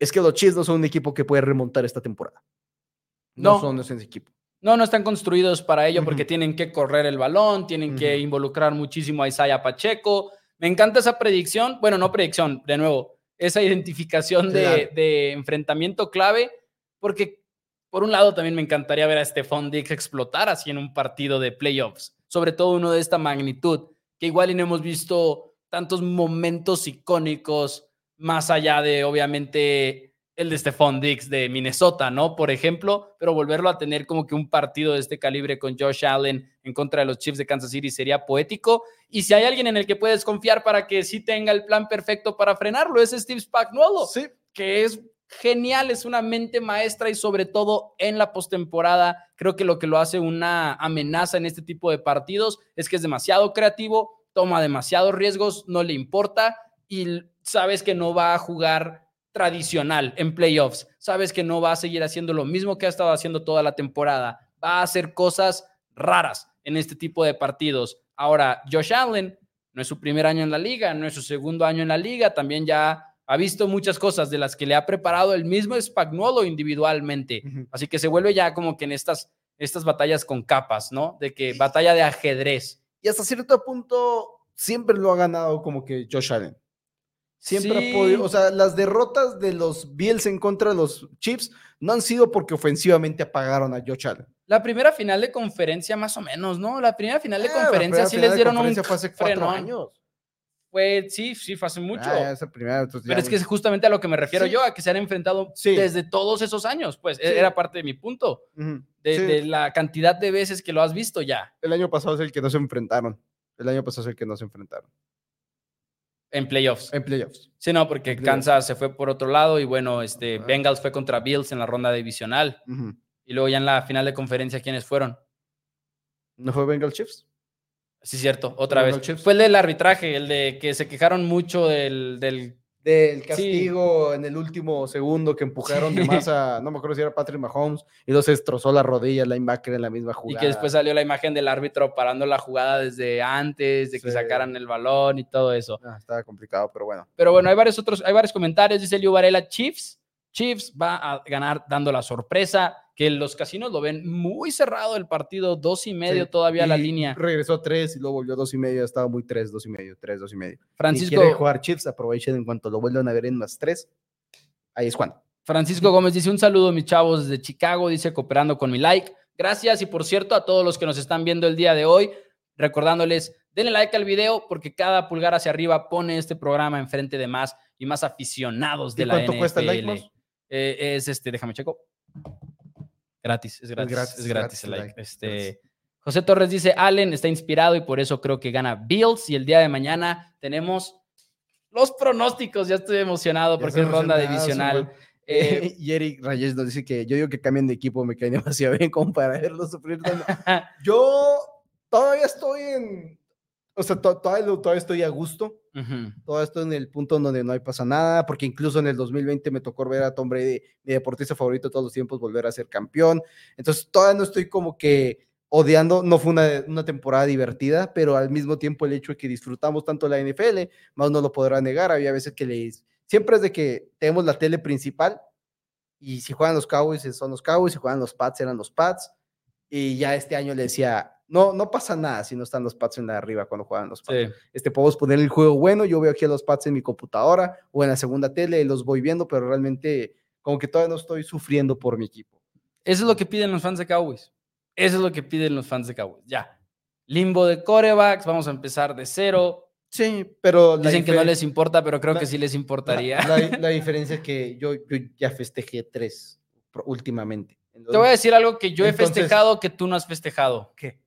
S2: es que los Chiefs no son un equipo que puede remontar esta temporada. No, son ese equipo.
S1: No, no están construidos para ello porque tienen que correr el balón, tienen que involucrar muchísimo a Isaiah Pacheco. Me encanta esa predicción, bueno, no predicción, de nuevo, esa identificación de, de, enfrentamiento clave, porque por un lado también me encantaría ver a Stephon Diggs explotar así en un partido de playoffs, sobre todo uno de esta magnitud, que igual y no hemos visto tantos momentos icónicos más allá de obviamente el de Stephon Diggs de Minnesota, ¿no? Por ejemplo, pero volverlo a tener como que un partido de este calibre con Josh Allen en contra de los Chiefs de Kansas City sería poético. Y si hay alguien en el que puedes confiar para que sí tenga el plan perfecto para frenarlo, es Steve Spagnuolo, sí. que es genial, es una mente maestra y sobre todo en la postemporada, creo que lo que lo hace una amenaza en este tipo de partidos es que es demasiado creativo, toma demasiados riesgos, no le importa y sabes que no va a jugar tradicional en playoffs. Sabes que no va a seguir haciendo lo mismo que ha estado haciendo toda la temporada. Va a hacer cosas raras en este tipo de partidos. Ahora, Josh Allen no es su primer año en la liga, no es su segundo año en la liga, también ya ha visto muchas cosas de las que le ha preparado el mismo Spagnuolo individualmente. Así que se vuelve ya como que en estas, estas batallas con capas, ¿no? De que batalla de ajedrez.
S2: Y hasta cierto punto siempre lo ha ganado como que Josh Allen. Siempre ha podido, o sea, las derrotas de los Bills en contra de los Chiefs no han sido porque ofensivamente apagaron a Josh Allen.
S1: La primera final de conferencia más o menos, ¿no? La primera final de ah, conferencia sí les dieron un
S2: fue hace cuatro años.
S1: Pues sí, sí, fue hace mucho.
S2: Ah, esa primera,
S1: Pero es que es justamente a lo que me refiero yo, a que se han enfrentado desde todos esos años. Pues e, era parte de mi punto, de, la cantidad de veces que lo has visto ya.
S2: El año pasado es el que no se enfrentaron. El año pasado es el que no se enfrentaron.
S1: En playoffs.
S2: En playoffs.
S1: Sí, no, porque Kansas se fue por otro lado y bueno, este, Bengals fue contra Bills en la ronda divisional. Y luego ya en la final de conferencia, ¿quiénes fueron?
S2: ¿No fue Bengals Chiefs?
S1: Sí, cierto, otra vez. Fue el del arbitraje, el de que se quejaron mucho del... del,
S2: castigo en el último segundo que empujaron de más a, no me acuerdo si era Patrick Mahomes, y los destrozó la rodilla el linebacker en la misma jugada.
S1: Y que después salió la imagen del árbitro parando la jugada desde antes de que sacaran el balón y todo eso.
S2: Ah, estaba complicado, pero bueno.
S1: Pero bueno, hay varios otros, hay varios comentarios, dice Liu Varela, Chiefs, Chiefs va a ganar dando la sorpresa que los casinos lo ven muy cerrado el partido, dos y medio todavía la línea.
S2: Regresó a tres y luego volvió dos y medio, estaba muy tres, dos y medio, tres, dos y medio. Francisco. quiere jugar Chiefs, aprovechen en cuanto lo vuelvan a ver en más tres. Ahí es cuando.
S1: Francisco Gómez dice: Un saludo, mis chavos, desde Chicago, dice cooperando con mi like. Gracias y por cierto, a todos los que nos están viendo el día de hoy, recordándoles, denle like al video porque cada pulgar hacia arriba pone este programa enfrente de más y más aficionados de la NFL. ¿Cuánto cuesta el like? Eh, es este, déjame checo. Gratis, es gratis. Es gratis, el like. Este, José Torres dice, Allen está inspirado y por eso creo que gana Bills. Y el día de mañana tenemos los pronósticos. Ya estoy emocionado porque es ronda divisional.
S2: Eh, y Eric Reyes nos dice que yo digo que cambien de equipo, me cae demasiado bien como para verlo sufrir. yo todavía estoy en, o sea, todavía, todavía estoy a gusto. Todo esto en el punto donde no hay pasa nada, porque incluso en el 2020 me tocó ver a Tom Brady, mi deportista favorito de todos los tiempos, volver a ser campeón. Entonces, todavía no estoy como que odiando, no fue una, una, temporada divertida, pero al mismo tiempo el hecho de que disfrutamos tanto la NFL, más no lo podrá negar. Había veces que les, siempre es de que tenemos la tele principal y si juegan los Cowboys son los Cowboys, si juegan los Pats eran los Pats. Y ya este año le decía, no, no pasa nada si no están los Pats en la arriba cuando juegan los Pats. Este, podemos poner el juego bueno, yo veo aquí a los Pats en mi computadora o en la segunda tele y los voy viendo, pero realmente como que todavía no estoy sufriendo por mi equipo.
S1: Eso es lo que piden los fans de Cowboys. Eso es lo que piden los fans de Cowboys. Ya. Limbo de corebacks, vamos a empezar de cero.
S2: Sí, pero...
S1: Dicen que no les importa, pero creo que sí les importaría.
S2: La, diferencia es que yo, ya festejé tres últimamente.
S1: Te voy a decir algo que yo he festejado que tú no has festejado. ¿Qué?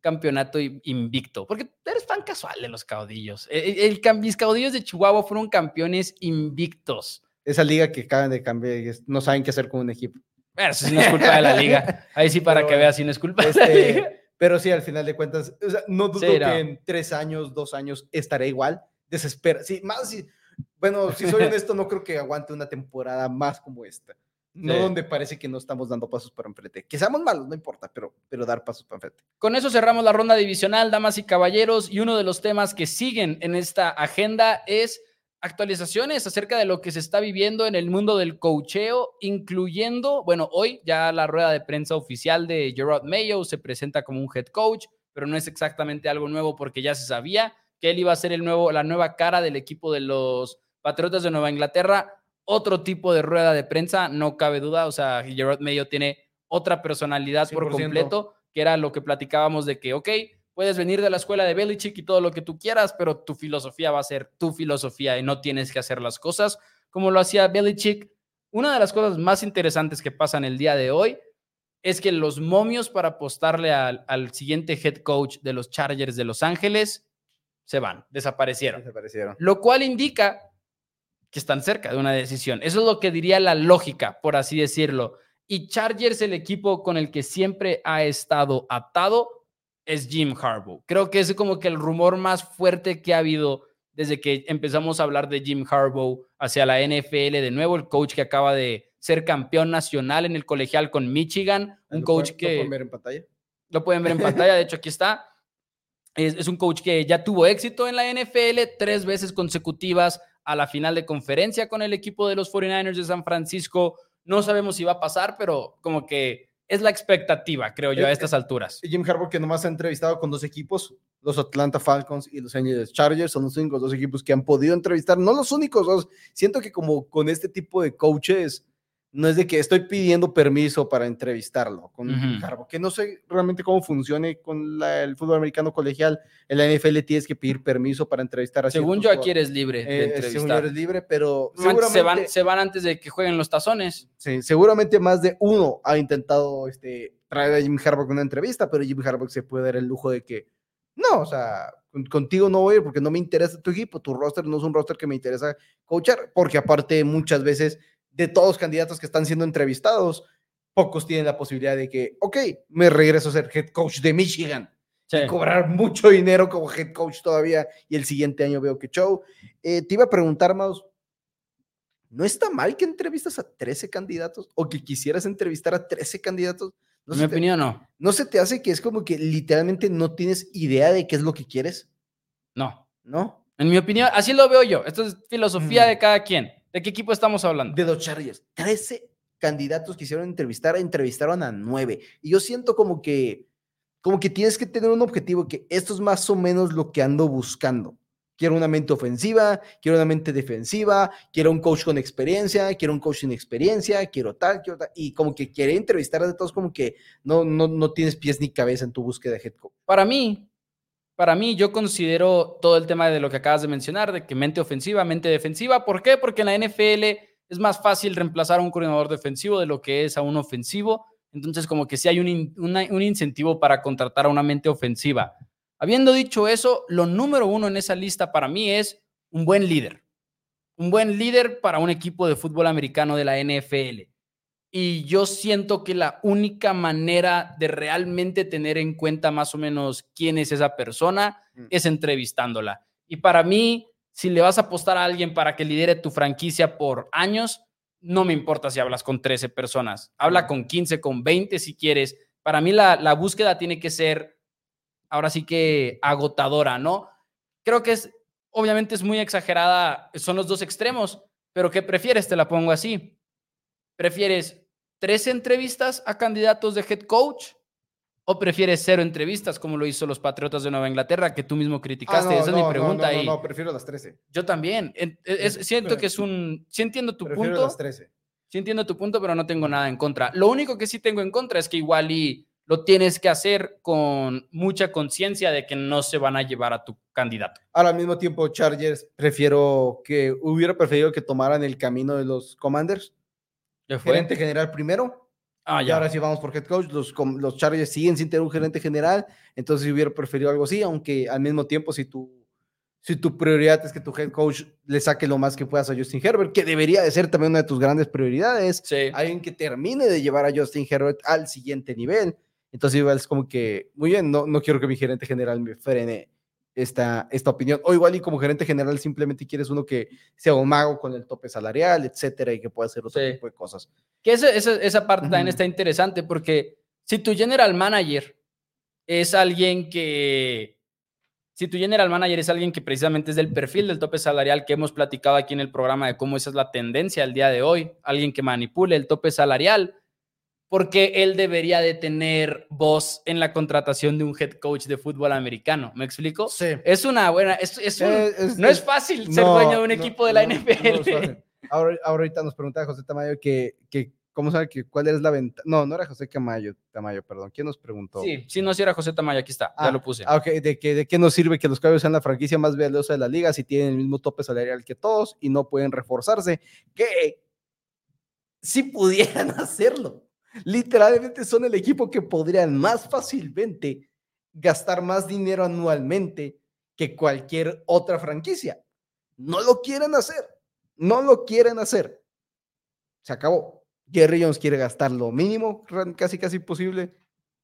S1: Campeonato invicto, porque eres fan casual de los caudillos. E, e, el, el, mis caudillos de Chihuahua fueron campeones invictos.
S2: Esa liga que acaban de cambiar, no saben qué hacer con un equipo.
S1: Pero eso sí no es culpa de la liga. Ahí sí, para que veas, si no es culpa de la este, liga.
S2: Pero sí, al final de cuentas, no dudo que en tres años, dos años estaré igual. Desespera. Sí, más si, bueno, si soy honesto, no creo que aguante una temporada más como esta. No donde parece que no estamos dando pasos para enfrente. Que seamos malos, no importa, pero, pero dar pasos para enfrente.
S1: Con eso cerramos la ronda divisional, damas y caballeros, y uno de los temas que siguen en esta agenda es actualizaciones acerca de lo que se está viviendo en el mundo del coacheo, incluyendo, bueno, hoy ya la rueda de prensa oficial de Gerard Mayo se presenta como un head coach, pero no es exactamente algo nuevo porque ya se sabía que él iba a ser el nuevo, la nueva cara del equipo de los Patriotas de Nueva Inglaterra otro tipo de rueda de prensa, no cabe duda. O sea, Gerard Mayo tiene otra personalidad por completo, que era lo que platicábamos de que, ok, puedes venir de la escuela de Belichick y todo lo que tú quieras, pero tu filosofía va a ser tu filosofía y no tienes que hacer las cosas como lo hacía Belichick. Una de las cosas más interesantes que pasan el día de hoy es que los momios para apostarle al, al siguiente head coach de los Chargers de Los Ángeles se van, desaparecieron.
S2: Desaparecieron.
S1: Lo cual indica que están cerca de una decisión. Eso es lo que diría la lógica, por así decirlo. Y Chargers, el equipo con el que siempre ha estado atado, es Jim Harbaugh. Creo que es como que el rumor más fuerte que ha habido desde que empezamos a hablar de Jim Harbaugh hacia la NFL de nuevo, el coach que acaba de ser campeón nacional en el colegial con Michigan, un coach que... ¿Lo
S2: pueden ver en pantalla?
S1: Lo pueden ver en pantalla, de hecho aquí está. Es, es, un coach que ya tuvo éxito en la NFL tres veces consecutivas, a la final de conferencia con el equipo de los 49ers de San Francisco. No sabemos si va a pasar, pero como que es la expectativa, creo yo, a eh, estas alturas.
S2: Jim Harbaugh, que nomás ha entrevistado con dos equipos, los Atlanta Falcons y los Angeles Chargers, son los únicos dos equipos que han podido entrevistar, no los únicos dos. Siento que como con este tipo de coaches no es de que estoy pidiendo permiso para entrevistarlo con uh que no sé realmente cómo funcione con el fútbol americano colegial. En la NFL tienes que pedir permiso para entrevistar a
S1: Según yo, aquí eres libre de
S2: eh, Según yo eres libre, pero
S1: seguramente, se, van, se van antes de que jueguen los tazones.
S2: Sí, seguramente más de uno ha intentado este, traer a Jimmy Harbaugh una entrevista, pero Jimmy Harbaugh se puede dar el lujo de que, no, o sea, contigo no voy porque no me interesa tu equipo, tu roster no es un roster que me interesa coachar, porque aparte muchas veces de todos los candidatos que están siendo entrevistados, pocos tienen la posibilidad de que, ok, me regreso a ser head coach de Michigan. Y cobrar mucho dinero como head coach todavía y el siguiente año veo que show. Eh, te iba a preguntar, Maus, ¿no está mal que entrevistas a 13 candidatos o que quisieras entrevistar a 13 candidatos?
S1: No en mi opinión, no.
S2: ¿No se te hace que es como que literalmente no tienes idea de qué es lo que quieres?
S1: No.
S2: ¿No?
S1: En mi opinión, así lo veo yo. Esto es filosofía de cada quien. ¿De qué equipo estamos hablando?
S2: De los Chargers. 13 candidatos quisieron entrevistar, entrevistaron a 9. Y yo siento como que, como que tienes que tener un objetivo, que esto es más o menos lo que ando buscando. Quiero una mente ofensiva, quiero una mente defensiva, quiero un coach con experiencia, quiero un coach sin experiencia, quiero tal, quiero tal. Y como que quiere entrevistar a todos, como que no, no, no tienes pies ni cabeza en tu búsqueda de head coach.
S1: Para mí, para mí, yo considero todo el tema de lo que acabas de mencionar, de que mente ofensiva, mente defensiva. ¿Por qué? Porque en la NFL es más fácil reemplazar a un coordinador defensivo de lo que es a un ofensivo. Entonces, como que sí hay un, un incentivo para contratar a una mente ofensiva. Habiendo dicho eso, lo número uno en esa lista para mí es un buen líder. Un buen líder para un equipo de fútbol americano de la NFL. Y yo siento que la única manera de realmente tener en cuenta más o menos quién es esa persona mm. es entrevistándola. Y para mí, si le vas a apostar a alguien para que lidere tu franquicia por años, no me importa si hablas con 13 personas. Habla mm. con 15, con 20 si quieres. Para mí la, la búsqueda tiene que ser, ahora sí que agotadora, ¿no? Creo que es, obviamente es muy exagerada, son los dos extremos, pero ¿qué prefieres? Te la pongo así. ¿Prefieres tres entrevistas a candidatos de head coach? ¿O prefieres cero entrevistas como lo hizo los Patriotas de Nueva Inglaterra, que tú mismo criticaste? Ah, Esa es mi pregunta.
S2: No, no, prefiero las 13.
S1: Yo también. Es, siento que es un... Sí entiendo tu prefiero punto.
S2: las 13.
S1: Sí entiendo tu punto, pero no tengo nada en contra. Lo único que sí tengo en contra es que igual y lo tienes que hacer con mucha conciencia de que no se van a llevar a tu candidato.
S2: Al mismo tiempo, Chargers, prefiero que hubiera preferido que tomaran el camino de los Commanders gerente general primero. Ah, ya. Y ahora sí vamos por head coach. Los, los Chargers siguen sin tener un gerente general. Entonces hubiera preferido algo así, aunque al mismo tiempo, si tu, si tu prioridad es que tu head coach le saque lo más que puedas a Justin Herbert, que debería de ser también una de tus grandes prioridades,
S1: sí.
S2: alguien que termine de llevar a Justin Herbert al siguiente nivel. Entonces, igual es como que, muy bien, no, no quiero que mi gerente general me frene esta, esta opinión. O igual y como gerente general simplemente quieres uno que sea un mago con el tope salarial, etcétera, y que pueda hacer otro tipo de cosas.
S1: Que esa, esa, parte también está interesante porque si tu general manager es alguien que, si tu general manager es alguien que precisamente es del perfil del tope salarial que hemos platicado aquí en el programa de cómo esa es la tendencia al día de hoy, alguien que manipule el tope salarial, porque él debería de tener voz en la contratación de un head coach de fútbol americano. ¿Me explico?
S2: Sí.
S1: Es una buena, es, eh, no es fácil ser dueño de un equipo de la NFL.
S2: Ahora, ahorita nos preguntaba José Tamayo que, que ¿cómo sabe que cuál es la venta? No, no era José Tamayo, Tamayo, perdón. ¿Quién nos preguntó?
S1: Sí, sí, no, sí era José Tamayo, aquí está, ya ah, lo puse.
S2: Ah, ok, ¿De, que, ¿de qué nos sirve que los Caballos sean la franquicia más valiosa de la liga si tienen el mismo tope salarial que todos y no pueden reforzarse? Que si pudieran hacerlo Literalmente son el equipo que podrían más fácilmente gastar más dinero anualmente que cualquier otra franquicia. No lo quieren hacer. No lo quieren hacer. Se acabó. Jerry Jones quiere gastar lo mínimo, casi casi posible,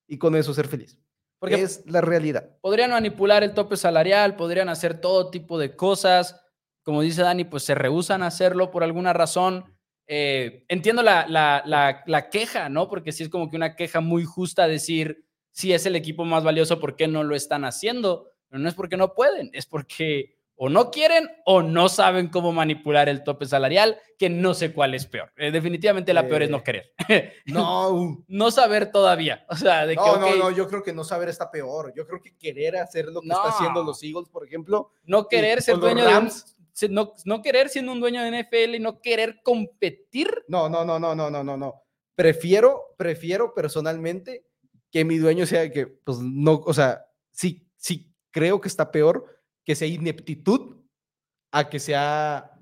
S2: y con eso ser feliz. Porque es la realidad.
S1: Podrían manipular el tope salarial, podrían hacer todo tipo de cosas. Como dice Dani, pues se rehusan a hacerlo por alguna razón. Eh, entiendo la, la, queja, ¿no? Porque sí es como que una queja muy justa decir, si es el equipo más valioso, ¿por qué no lo están haciendo? Pero no es porque no pueden, es porque o no quieren o no saben cómo manipular el tope salarial, que no sé cuál es peor. Eh, definitivamente la peor es no eh, querer.
S2: no.
S1: no saber todavía. O sea, de
S2: no, no, no, yo creo que no saber está peor. Yo creo que querer hacer lo que está haciendo los Eagles, por ejemplo.
S1: No querer ser dueño de un no, no querer siendo un dueño de NFL y no querer competir.
S2: No, no, no, no, no, no, no, no. Prefiero, prefiero personalmente que mi dueño sea que, pues no, o sea, sí, sí creo que está peor que sea ineptitud a que sea,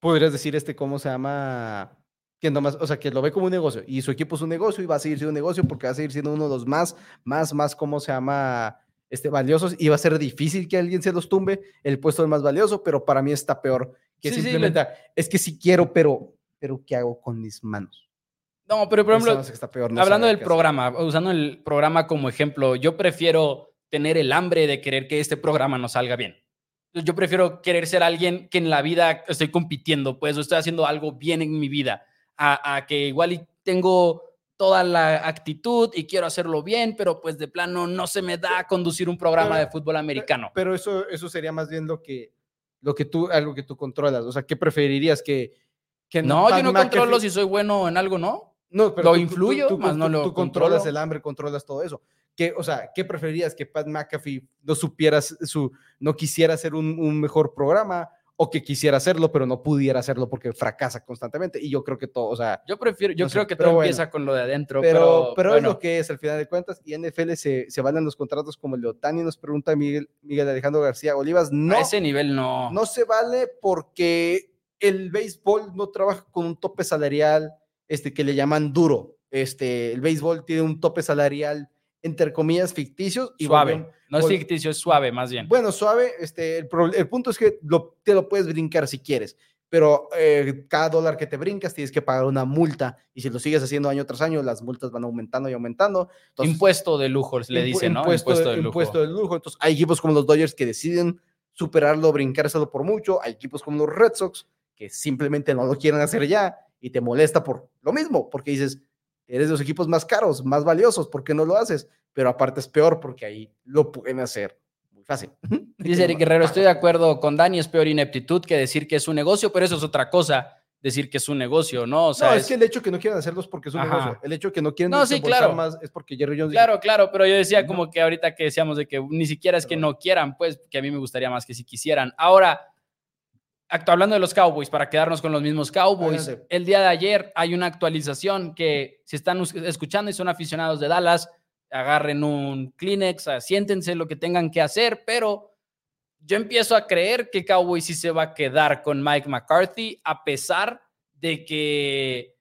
S2: podrías decir, este, ¿cómo se llama? Que nomás, o sea, que lo ve como un negocio y su equipo es un negocio y va a seguir siendo un negocio porque va a seguir siendo uno de los más, más, más, ¿cómo se llama? Este, valiosos y va a ser difícil que alguien se los tumbe el puesto del más valioso, pero para mí está peor que simplemente, es que sí quiero, pero, pero ¿qué hago con mis manos?
S1: No, pero por ejemplo, hablando del programa, usando el programa como ejemplo, yo prefiero tener el hambre de querer que este programa nos salga bien. Yo prefiero querer ser alguien que en la vida estoy compitiendo, pues, o estoy haciendo algo bien en mi vida, a, que igual y tengo toda la actitud y quiero hacerlo bien, pero pues de plano no se me da conducir un programa de fútbol americano.
S2: Pero eso, eso sería más bien lo que, lo que tú, algo que tú controlas. O sea, ¿qué preferirías que... que
S1: no, yo no controlo si soy bueno en algo, ¿no?
S2: No, pero lo influyo, más no lo tú controlas el hambre, controlas todo eso. ¿Qué, o sea, ¿qué preferirías que Pat McAfee no supiera su, no quisiera hacer un, mejor programa o que quisiera hacerlo, pero no pudiera hacerlo porque fracasa constantemente? Y yo creo que todo, o sea,
S1: yo prefiero, yo creo que todo empieza con lo de adentro,
S2: pero, pero, es lo que es al final de cuentas. Y NFL se, se valen los contratos como el de Otani, nos pregunta Miguel, Miguel Alejandro García Olivas. No,
S1: a ese nivel no.
S2: No se vale porque el béisbol no trabaja con un tope salarial este, que le llaman duro. Este, el béisbol tiene un tope salarial, entre comillas, ficticios.
S1: Y suave. no es ficticio, es suave, más bien.
S2: Bueno, suave. Este, el, punto es que lo, te lo puedes brincar si quieres, pero eh, cada dólar que te brincas tienes que pagar una multa. Y si lo sigues haciendo año tras año, las multas van aumentando y aumentando.
S1: impuesto de lujo, le dicen, ¿no?
S2: Impuesto, de, lujo. Impuesto de lujo. Entonces, hay equipos como los Dodgers que deciden superarlo, brincárselo por mucho. Hay equipos como los Red Sox que simplemente no lo quieren hacer ya y te molesta por lo mismo, porque dices, eres de los equipos más caros, más valiosos, ¿por qué no lo haces? Pero aparte es peor porque ahí lo pueden hacer muy fácil.
S1: Dice Eric Guerrero, estoy de acuerdo con Dani, es peor ineptitud que decir que es un negocio, pero eso es otra cosa decir que es un negocio, ¿no?
S2: O sea, no, es, que el hecho que no quieran hacerlos porque es un negocio. El hecho que no quieren
S1: no, sí, claro.
S2: más es porque Jerry Jones.
S1: Claro, claro, pero yo decía como que ahorita que decíamos de que ni siquiera es que no quieran, pues que a mí me gustaría más que si quisieran. Ahora, hablando de los Cowboys, para quedarnos con los mismos Cowboys, el día de ayer hay una actualización que si están escuchando y son aficionados de Dallas, agarren un Kleenex, siéntense lo que tengan que hacer, pero yo empiezo a creer que Cowboys sí se va a quedar con Mike McCarthy, a pesar de que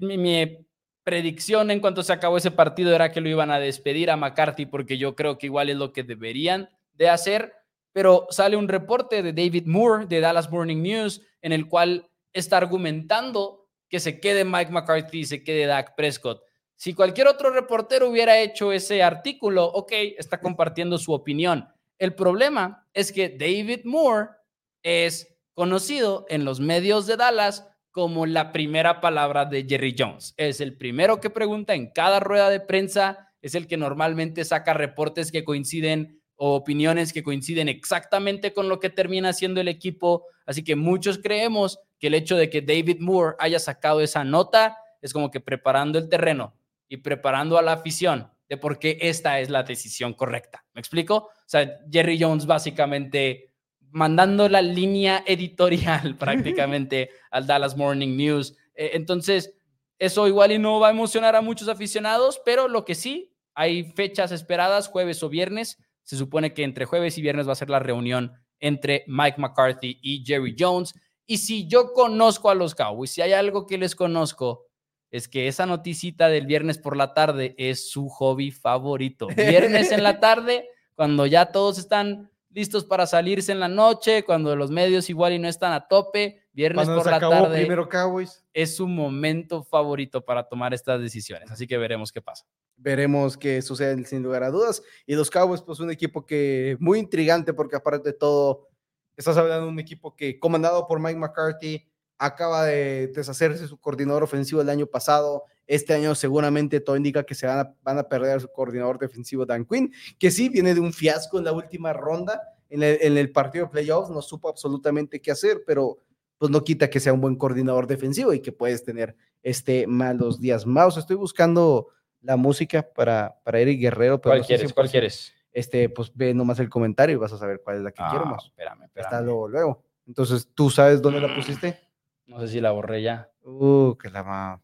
S1: mi, predicción en cuanto se acabó ese partido era que lo iban a despedir a McCarthy, porque yo creo que igual es lo que deberían de hacer pero sale un reporte de David Moore de Dallas Morning News en el cual está argumentando que se quede Mike McCarthy y se quede Dak Prescott. Si cualquier otro reportero hubiera hecho ese artículo, ok, está compartiendo su opinión. El problema es que David Moore es conocido en los medios de Dallas como la primera palabra de Jerry Jones. Es el primero que pregunta en cada rueda de prensa, es el que normalmente saca reportes que coinciden opiniones que coinciden exactamente con lo que termina siendo el equipo. Así que muchos creemos que el hecho de que David Moore haya sacado esa nota es como que preparando el terreno y preparando a la afición de por qué esta es la decisión correcta. ¿Me explico? O sea, Jerry Jones básicamente mandando la línea editorial prácticamente al Dallas Morning News. Eh, entonces, eso igual y no va a emocionar a muchos aficionados, pero lo que sí, hay fechas esperadas, jueves o viernes, se supone que entre jueves y viernes va a ser la reunión entre Mike McCarthy y Jerry Jones. Y si yo conozco a los Cowboys, si hay algo que les conozco, es que esa noticita del viernes por la tarde es su hobby favorito. Viernes en la tarde, cuando ya todos están listos para salirse en la noche, cuando los medios igual y no están a tope, viernes por la tarde.
S2: Primero Cowboys.
S1: Es su momento favorito para tomar estas decisiones. Así que veremos qué pasa
S2: veremos qué sucede sin lugar a dudas. Y los Cowboys, pues un equipo que muy intrigante porque aparte de todo, estás hablando de un equipo que comandado por Mike McCarthy acaba de deshacerse su coordinador ofensivo el año pasado. Este año seguramente todo indica que se van a, van a perder a su coordinador defensivo Dan Quinn, que sí viene de un fiasco en la última ronda. En el, en el partido de playoffs no supo absolutamente qué hacer, pero pues no quita que sea un buen coordinador defensivo y que puedes tener este malos días. Mouse, estoy buscando la música para, para Eric Guerrero.
S1: Pero ¿Cuál quieres? ¿Cuál quieres?
S2: Este, pues ve nomás el comentario y vas a saber cuál es la que quiero
S1: más. Espérame, espérame.
S2: Hasta luego, luego. Entonces, ¿tú sabes dónde la pusiste?
S1: No sé si la borré ya.
S2: Uh, que la ma.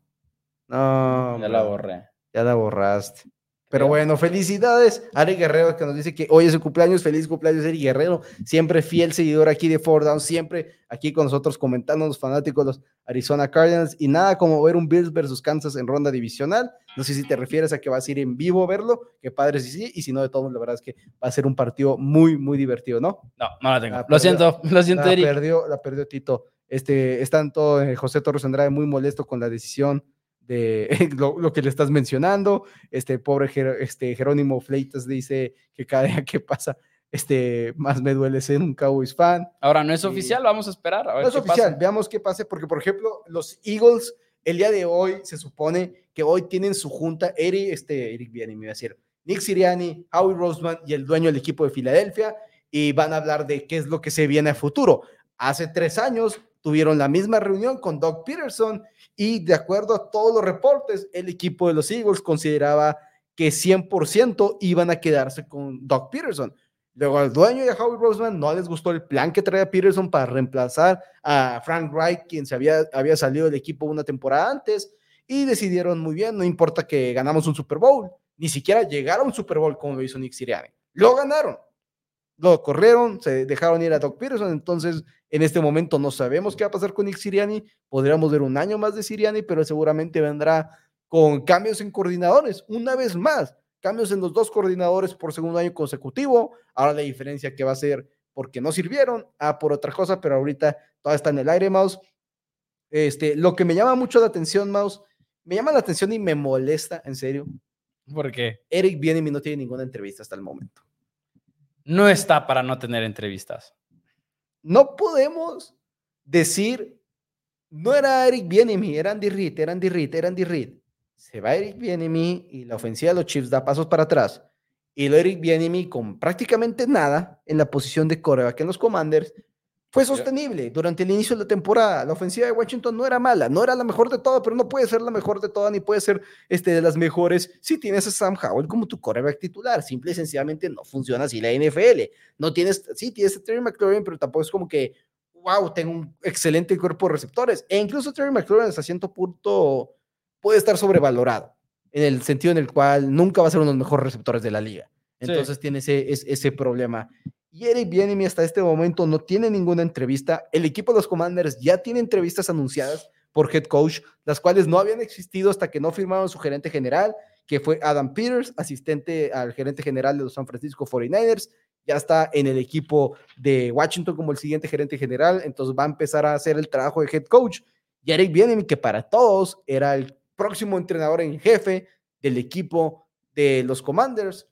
S2: No.
S1: Ya la borré.
S2: Ya la borraste. Pero bueno, felicidades Ari Guerrero que nos dice que hoy es su cumpleaños. Feliz cumpleaños, Ari Guerrero. Siempre fiel seguidor aquí de Ford Down, siempre aquí con nosotros comentando los fanáticos de los Arizona Cardinals. Y nada como ver un Bills versus Kansas en ronda divisional. No sé si te refieres a que vas a ir en vivo a verlo, que padre si sí, y si no, de todos, la verdad es que va a ser un partido muy, muy divertido, ¿no?
S1: No, no la tengo. lo siento, lo siento,
S2: la
S1: Eric.
S2: Perdió, la perdió Tito. Este, está todo eh, José Torres Andrade muy molesto con la decisión de lo, que le estás mencionando. Este pobre este Jerónimo Fleitas dice que cada día que pasa, este, más me duele ser un Cowboys fan.
S1: Ahora no es oficial, vamos a esperar. A ver
S2: no es oficial, veamos qué pase, porque por ejemplo, los Eagles el día de hoy se supone que hoy tienen su junta, Eric, este, Eric Vianney, me iba a decir, Nick Siriani, Howie Roseman y el dueño del equipo de Filadelfia, y van a hablar de qué es lo que se viene a futuro. Hace tres años tuvieron la misma reunión con Doug Peterson y de acuerdo a todos los reportes, el equipo de los Eagles consideraba que 100% iban a quedarse con Doug Peterson. Luego al dueño de Howie Roseman no les gustó el plan que traía Peterson para reemplazar a Frank Wright, quien se había, había salido del equipo una temporada antes, y decidieron muy bien, no importa que ganamos un Super Bowl, ni siquiera llegar a un Super Bowl como lo hizo Nick Sirianni. Lo ganaron, lo corrieron, se dejaron ir a Doug Peterson, entonces en este momento no sabemos qué va a pasar con Nick Siriani. Podríamos ver un año más de Siriani, pero seguramente vendrá con cambios en coordinadores. Una vez más, cambios en los dos coordinadores por segundo año consecutivo. Ahora la diferencia que va a ser porque no sirvieron, a por otra cosa, pero ahorita todo está en el aire, Mouse. Este, lo que me llama mucho la atención, Mouse, me llama la atención y me molesta, en serio.
S1: ¿Por qué?
S2: Eric Bienemi no tiene ninguna entrevista hasta el momento.
S1: No está para no tener entrevistas.
S2: No podemos decir, no era Eric Bienemy, era Andy Reid, era Andy Reid, era Andy Reid. Se va Eric Bienemy y la ofensiva de los Chiefs da pasos para atrás. Y lo Eric Bienemy con prácticamente nada en la posición de coreback en los Commanders fue sostenible durante el inicio de la temporada. La ofensiva de Washington no era mala, no era la mejor de todas, pero no puede ser la mejor de todas ni puede ser este, de las mejores si tienes a Sam Howell como tu coreback titular. Simple y sencillamente no funciona así la NFL. No tienes, sí, tienes a Terry McLaurin, pero tampoco es como que, wow, tengo un excelente cuerpo de receptores. E incluso Terry McLaurin hasta cierto punto puede estar sobrevalorado, en el sentido en el cual nunca va a ser uno de los mejores receptores de la liga. Entonces tiene ese, ese problema. Y Eric Bienemy hasta este momento no tiene ninguna entrevista. El equipo de los Commanders ya tiene entrevistas anunciadas por head coach, las cuales no habían existido hasta que no firmaron su gerente general, que fue Adam Peters, asistente al gerente general de los San Francisco 49ers. Ya está en el equipo de Washington como el siguiente gerente general, entonces va a empezar a hacer el trabajo de head coach. Y Eric Bienemy, que para todos era el próximo entrenador en jefe del equipo de los Commanders,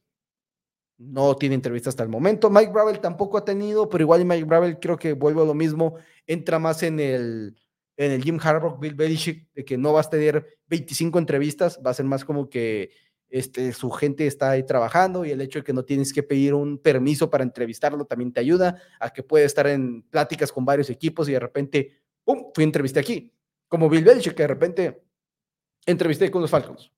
S2: no tiene entrevista hasta el momento. Mike Bravel tampoco ha tenido, pero igual Mike Bravel creo que vuelve a lo mismo, entra más en el, en el Jim Harbaugh, Bill Belichick, de que no vas a tener 25 entrevistas, va a ser más como que este, su gente está ahí trabajando y el hecho de que no tienes que pedir un permiso para entrevistarlo también te ayuda a que puede estar en pláticas con varios equipos y de repente, ¡pum!, fui entrevisté aquí. Como Bill Belichick, que de repente entrevisté con los Falcons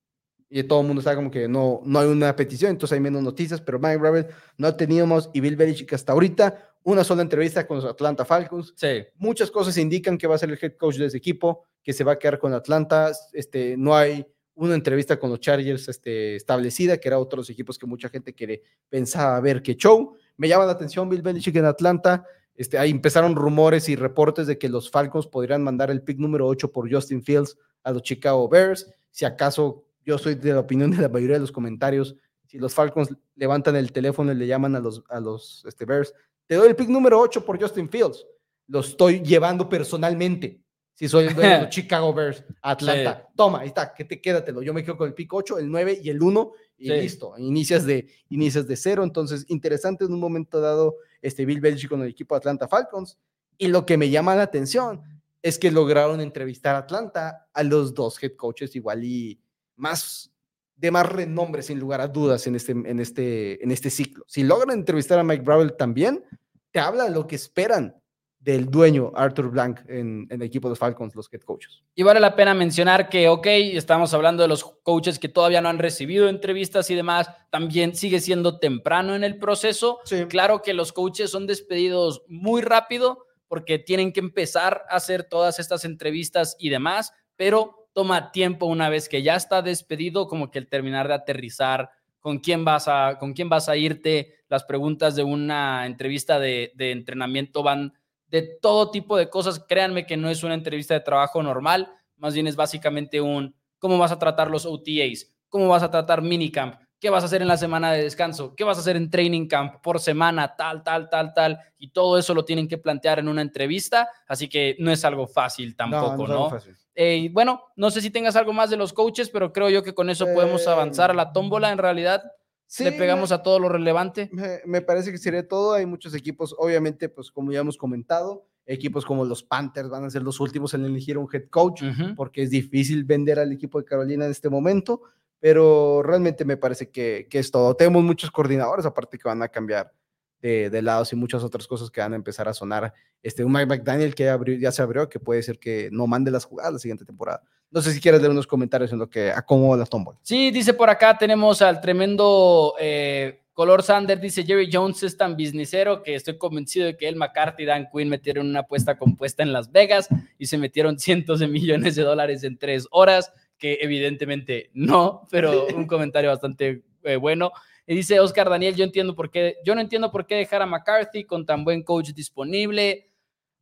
S2: y todo el mundo está como que no, no hay una petición, entonces hay menos noticias, pero Mike Raven no teníamos y Bill Belichick hasta ahorita una sola entrevista con los Atlanta Falcons.
S1: Sí.
S2: Muchas cosas indican que va a ser el head coach de ese equipo, que se va a quedar con Atlanta. Este, no hay una entrevista con los Chargers este, establecida, que era otro de los equipos que mucha gente quiere pensar a ver qué show. Me llama la atención Bill Belichick en Atlanta. Este, ahí empezaron rumores y reportes de que los Falcons podrían mandar el pick número 8 por Justin Fields a los Chicago Bears. Si acaso yo soy de la opinión de la mayoría de los comentarios. Si los Falcons levantan el teléfono y le llaman a los, a los este, Bears, te doy el pick número 8 por Justin Fields. Lo estoy llevando personalmente. Si soy el de los Chicago Bears, Atlanta. Toma, ahí está, que te quédatelo. Yo me quedo con el pick 8, el 9 y el 1 y listo. Inicias de, inicias de cero. Entonces, interesante en un momento dado este Bill Belichick con el equipo Atlanta Falcons. Y lo que me llama la atención es que lograron entrevistar a Atlanta a los dos head coaches igual y más de más renombre, sin lugar a dudas, en este, en este, en este ciclo. Si logran entrevistar a Mike Bravel también, te habla de lo que esperan del dueño Arthur Blank en, el equipo de los Falcons, los head coaches.
S1: Y vale la pena mencionar que, ok, estamos hablando de los coaches que todavía no han recibido entrevistas y demás, también sigue siendo temprano en el proceso. Claro que los coaches son despedidos muy rápido, porque tienen que empezar a hacer todas estas entrevistas y demás, pero toma tiempo una vez que ya está despedido, como que el terminar de aterrizar, con quién vas a, con quién vas a irte, las preguntas de una entrevista de, de entrenamiento van de todo tipo de cosas. Créanme que no es una entrevista de trabajo normal, más bien es básicamente un cómo vas a tratar los OTAs, cómo vas a tratar minicamp, qué vas a hacer en la semana de descanso, qué vas a hacer en training camp por semana, tal, tal, tal, tal, y todo eso lo tienen que plantear en una entrevista, así que no es algo fácil tampoco, ¿no? no, eh, bueno, no sé si tengas algo más de los coaches, pero creo yo que con eso podemos avanzar a la tómbola en realidad. Sí, le pegamos a todo lo relevante.
S2: Me, me, parece que sería todo. Hay muchos equipos, obviamente, pues como ya hemos comentado, equipos como los Panthers van a ser los últimos en elegir un head coach, porque es difícil vender al equipo de Carolina en este momento, pero realmente me parece que, que es todo. Tenemos muchos coordinadores, aparte que van a cambiar de, de, lados y muchas otras cosas que van a empezar a sonar. Este, un Mike McDaniel que ya, se abrió, que puede ser que no mande las jugadas la siguiente temporada. No sé si quieres leer unos comentarios en lo que acomoda la tómbola.
S1: Sí, dice por acá, tenemos al tremendo eh, Color Sander dice Jerry Jones es tan businessero que estoy convencido de que él, McCarthy y Dan Quinn metieron una apuesta compuesta en Las Vegas y se metieron cientos de millones de dólares en tres horas, que evidentemente no, pero un comentario bastante eh, bueno. Y dice Oscar Daniel, yo entiendo por qué, yo no entiendo por qué dejar a McCarthy con tan buen coach disponible.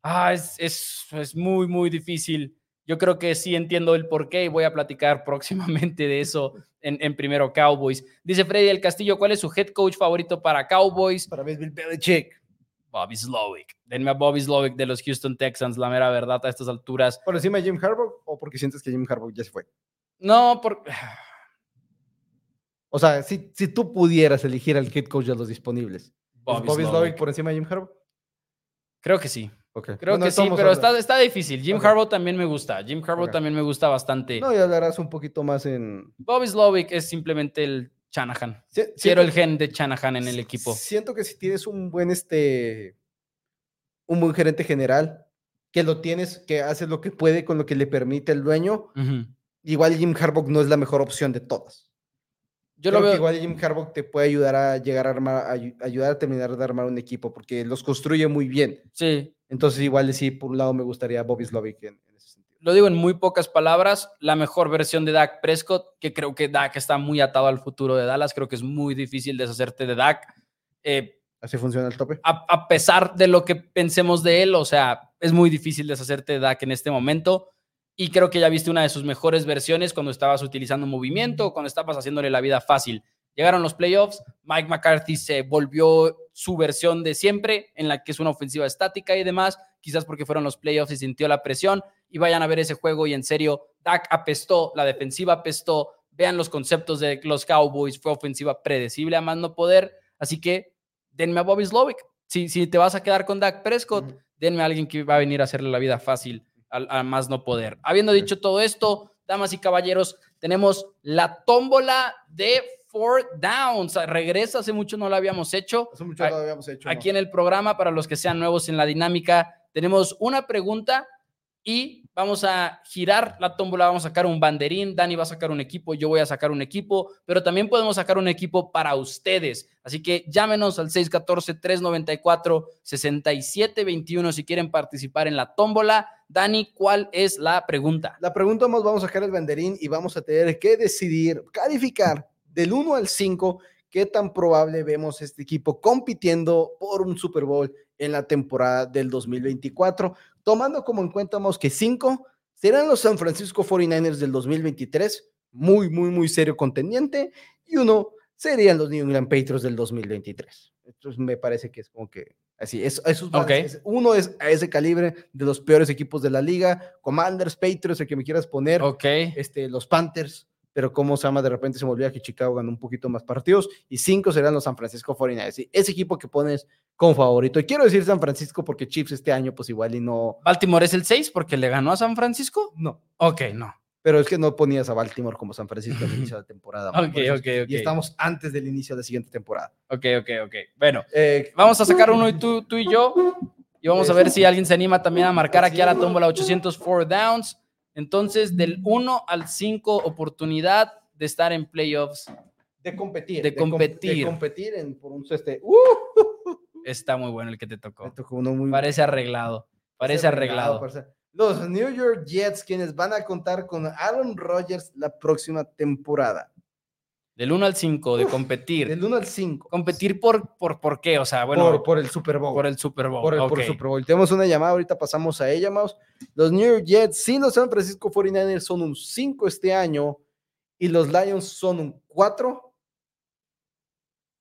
S1: Ah, es, es, es muy, muy difícil yo creo que sí entiendo el por qué y voy a platicar próximamente de eso en, en, primero Cowboys. Dice Freddy del Castillo, ¿cuál es su head coach favorito para Cowboys?
S2: Para mí es Bill Belichick.
S1: Bobby Slowick. Denme a Bobby Slowick de los Houston Texans, la mera verdad a estas alturas.
S2: ¿Por encima de Jim Harbaugh o porque sientes que Jim Harbaugh ya se fue?
S1: No, por...
S2: O sea, si, si tú pudieras elegir al head coach de los disponibles, Bobby, Bobby Slowick por encima de Jim Harbaugh?
S1: Creo que sí. Creo que sí, pero está, está, difícil. Jim Harbaugh también me gusta. Jim Harbaugh también me gusta bastante.
S2: No, y hablarás un poquito más en.
S1: Bobby Slovic es simplemente el Shanahan. Quiero el gen de Shanahan en el equipo.
S2: Siento que si tienes un buen este. Un buen gerente general, que lo tienes, que hace lo que puede con lo que le permite el dueño, igual Jim Harbaugh no es la mejor opción de todas. Yo lo veo. Que igual Jim Harbaugh te puede ayudar a llegar a armar, a ayudar a terminar de armar un equipo, porque los construye muy bien.
S1: Sí.
S2: Entonces, igual sí, por un lado me gustaría Bobby Slovic en.
S1: Lo digo en muy pocas palabras, la mejor versión de Dak Prescott, que creo que Dak está muy atado al futuro de Dallas, creo que es muy difícil deshacerte de Dak.
S2: Eh, Así funciona el tope.
S1: A, pesar de lo que pensemos de él, o sea, es muy difícil deshacerte de Dak en este momento. Y creo que ya viste una de sus mejores versiones cuando estabas utilizando movimiento, cuando estabas haciéndole la vida fácil. Llegaron los playoffs, Mike McCarthy se volvió su versión de siempre, en la que es una ofensiva estática y demás, quizás porque fueron los playoffs y sintió la presión, y vayan a ver ese juego y en serio, Dak apestó, la defensiva apestó, vean los conceptos de los Cowboys, fue ofensiva predecible a más no poder, así que denme a Bobby Slovic. Si, si te vas a quedar con Dak Prescott, denme a alguien que va a venir a hacerle la vida fácil a más no poder. Habiendo dicho todo esto, damas y caballeros, tenemos la tómbola de four downs. Regresa, hace mucho no lo habíamos hecho.
S2: Hace mucho no lo habíamos hecho.
S1: Aquí en el programa, para los que sean nuevos en la dinámica, tenemos una pregunta y vamos a girar la tómbola, vamos a sacar un banderín, Dani va a sacar un equipo, yo voy a sacar un equipo, pero también podemos sacar un equipo para ustedes. Así que llámenos al 614-394-6721 si quieren participar en la tómbola. Dani, ¿cuál es la pregunta?
S2: La pregunta más vamos a sacar el banderín y vamos a tener que decidir, calificar del 1 al 5, ¿qué tan probable vemos este equipo compitiendo por un Super Bowl en la temporada del 2024? Tomando como en cuenta que 5 serán los San Francisco 49ers del 2023, muy, muy, muy serio contendiente, y uno serían los New England Patriots del 2023. Entonces me parece que es como que así, es, uno es a ese calibre de los peores equipos de la liga, Commanders, Patriots, el que me quieras poner,
S1: okay.
S2: este, los Panthers, pero como se llama, de repente se me olvida que Chicago ganó un poquito más partidos y cinco serán los San Francisco 49ers. Ese equipo que pones como favorito. Y quiero decir San Francisco porque Chiefs este año, pues igual y no.
S1: ¿Baltimore es el 6 porque le ganó a San Francisco?
S2: No.
S1: Ok, no.
S2: Pero es que no ponías a Baltimore como San Francisco al inicio de la temporada.
S1: ok, ok, ok.
S2: Y estamos antes del inicio de la siguiente temporada.
S1: Ok, ok, ok. Bueno, eh, vamos a sacar uno y tú, tú y yo. Y vamos a ver si alguien se anima también a marcar aquí a la tómbola 804 downs. Entonces, del 1 al 5, oportunidad de estar en playoffs.
S2: De competir.
S1: De, competir.
S2: De competir en, por un este.
S1: Está muy bueno el que te tocó.
S2: Me tocó uno muy
S1: Parece arreglado. Parece arreglado.
S2: Los New York Jets, quienes van a contar con Aaron Rodgers la próxima temporada.
S1: Del 1 al 5, de competir.
S2: Del 1 al 5.
S1: ¿Competir por, por, por qué? O sea, bueno.
S2: Por, el Super Bowl.
S1: Por el Super Bowl.
S2: Por el, Super Bowl. Tenemos una llamada, ahorita pasamos a ella, Maus. Los New York Jets, sí, los San Francisco 49ers son un 5 este año y los Lions son un 4.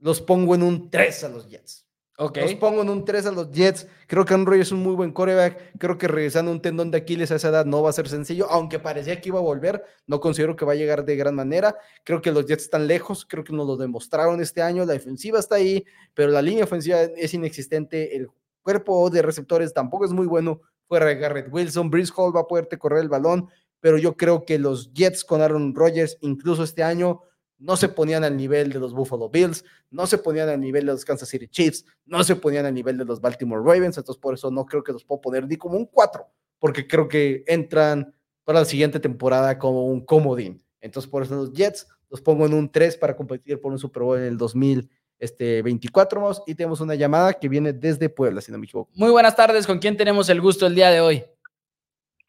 S2: Los pongo en un 3 a los Jets. Los pongo en un 3 a los Jets. Creo que Aaron es un muy buen coreback. Creo que regresando un tendón de Aquiles a esa edad no va a ser sencillo, aunque parecía que iba a volver. No considero que va a llegar de gran manera. Creo que los Jets están lejos. Creo que nos lo demostraron este año. La defensiva está ahí, pero la línea ofensiva es inexistente. El cuerpo de receptores tampoco es muy bueno. Fuera Garrett Wilson, Brice Hall va a poderte correr el balón, pero yo creo que los Jets con Aaron Rodgers, incluso este año, no se ponían al nivel de los Buffalo Bills, no se ponían al nivel de los Kansas City Chiefs, no se ponían al nivel de los Baltimore Ravens, entonces por eso no creo que los puedo poner ni como un 4, porque creo que entran para la siguiente temporada como un comodín. Entonces por eso los Jets los pongo en un 3 para competir por un Super Bowl en el 2024 este, y tenemos una llamada que viene desde Puebla, si no me equivoco.
S1: Muy buenas tardes, ¿con quién tenemos el gusto el día de hoy?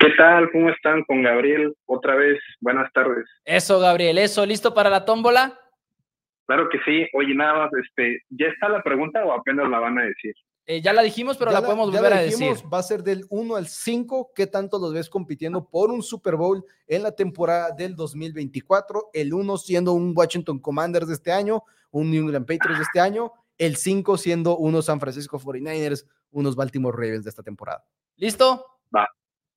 S3: ¿Qué tal? ¿Cómo están? Con Gabriel, otra vez. Buenas tardes.
S1: Eso, Gabriel, eso, ¿listo para la tómbola?
S3: Claro que sí. Oye, nada más, este, ¿ya está la pregunta o apenas la van a decir?
S1: Eh, ya la dijimos, pero la, podemos volver a decir.
S2: Va a ser del 1 al 5. ¿Qué tanto los ves compitiendo por un Super Bowl en la temporada del 2024? El 1 siendo un Washington Commanders de este año, un New England Patriots de este año. El 5 siendo unos San Francisco 49ers, unos Baltimore Ravens de esta temporada.
S1: ¿Listo?
S3: Va.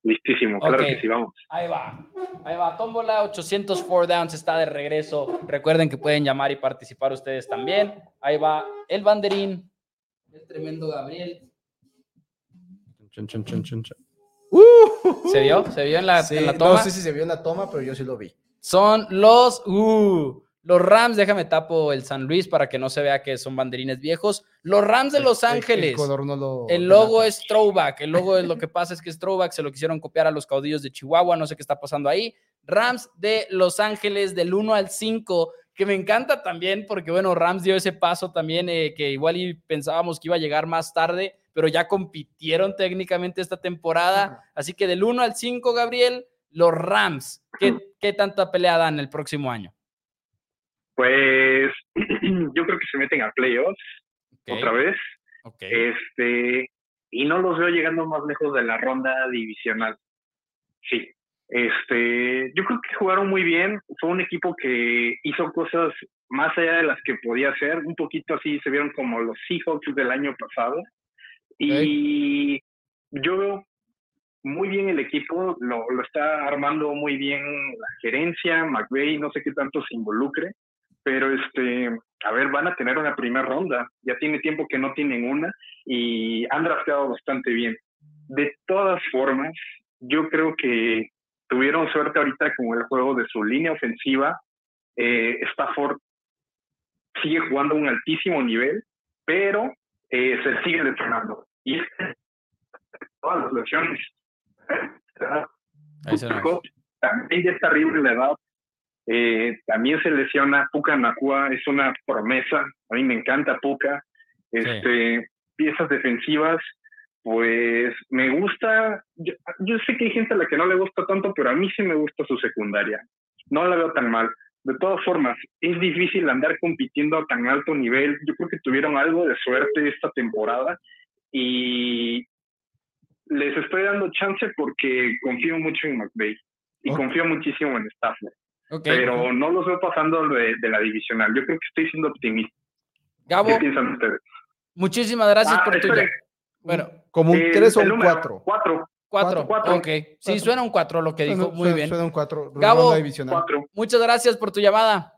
S3: Listísimo, claro que sí, vamos.
S1: Ahí va, ahí va. Tómbola 804 Downs está de regreso. Recuerden que pueden llamar y participar ustedes también. Ahí va el banderín. El tremendo Gabriel. Uh, ¿Se vio? ¿Se vio en la, en la toma?
S2: No sé si se vio en la toma, pero yo sí lo vi.
S1: Son los. Uh, los Rams, déjame tapo el San Luis para que no se vea que son banderines viejos. Los Rams de Los Ángeles. El,
S2: color no lo,
S1: el logo es throwback. El logo es lo que pasa es que es throwback. Se lo quisieron copiar a los caudillos de Chihuahua. No sé qué está pasando ahí. Rams de Los Ángeles del 1 al 5, que me encanta también porque, bueno, Rams dio ese paso también eh, que igual y pensábamos que iba a llegar más tarde, pero ya compitieron técnicamente esta temporada. Así que del 1 al 5, Gabriel, los Rams, ¿qué, qué tanta pelea dan el próximo año?
S3: Pues yo creo que se meten a playoffs otra vez. Este, y no los veo llegando más lejos de la ronda divisional. Sí. Este, yo creo que jugaron muy bien. Fue un equipo que hizo cosas más allá de las que podía hacer. Un poquito así se vieron como los Seahawks del año pasado. Y yo veo muy bien el equipo, lo, lo, está armando muy bien la gerencia, McVeigh, no sé qué tanto se involucre pero este, a ver, van a tener una primera ronda, ya tiene tiempo que no tienen una y han drafteado bastante bien. De todas formas, yo creo que tuvieron suerte ahorita con el juego de su línea ofensiva. Eh, Stafford sigue jugando a un altísimo nivel, pero eh, se sigue lesionando. Y todas las lesiones. También ya está terrible la edad eh, también se lesiona Puka Nakua, es una promesa. A mí me encanta Puka. Este, Piezas defensivas, pues me gusta. Yo, sé que hay gente a la que no le gusta tanto, pero a mí sí me gusta su secundaria. No la veo tan mal. De todas formas, es difícil andar compitiendo a tan alto nivel. Yo creo que tuvieron algo de suerte esta temporada y les estoy dando chance porque confío mucho en McVeigh y confío muchísimo en Stafford. Pero no los veo pasando de, la divisional. Yo creo que estoy siendo optimista.
S1: Gabo, ¿Qué piensan ustedes? Muchísimas gracias ah, por tu.
S2: Bueno, como un 3 o un 4.
S3: 4.
S1: 4. Ok. Sí, suena un 4 lo que dijo. Muy bien.
S2: Suena un 4.
S1: Gabo, muchas gracias por tu llamada.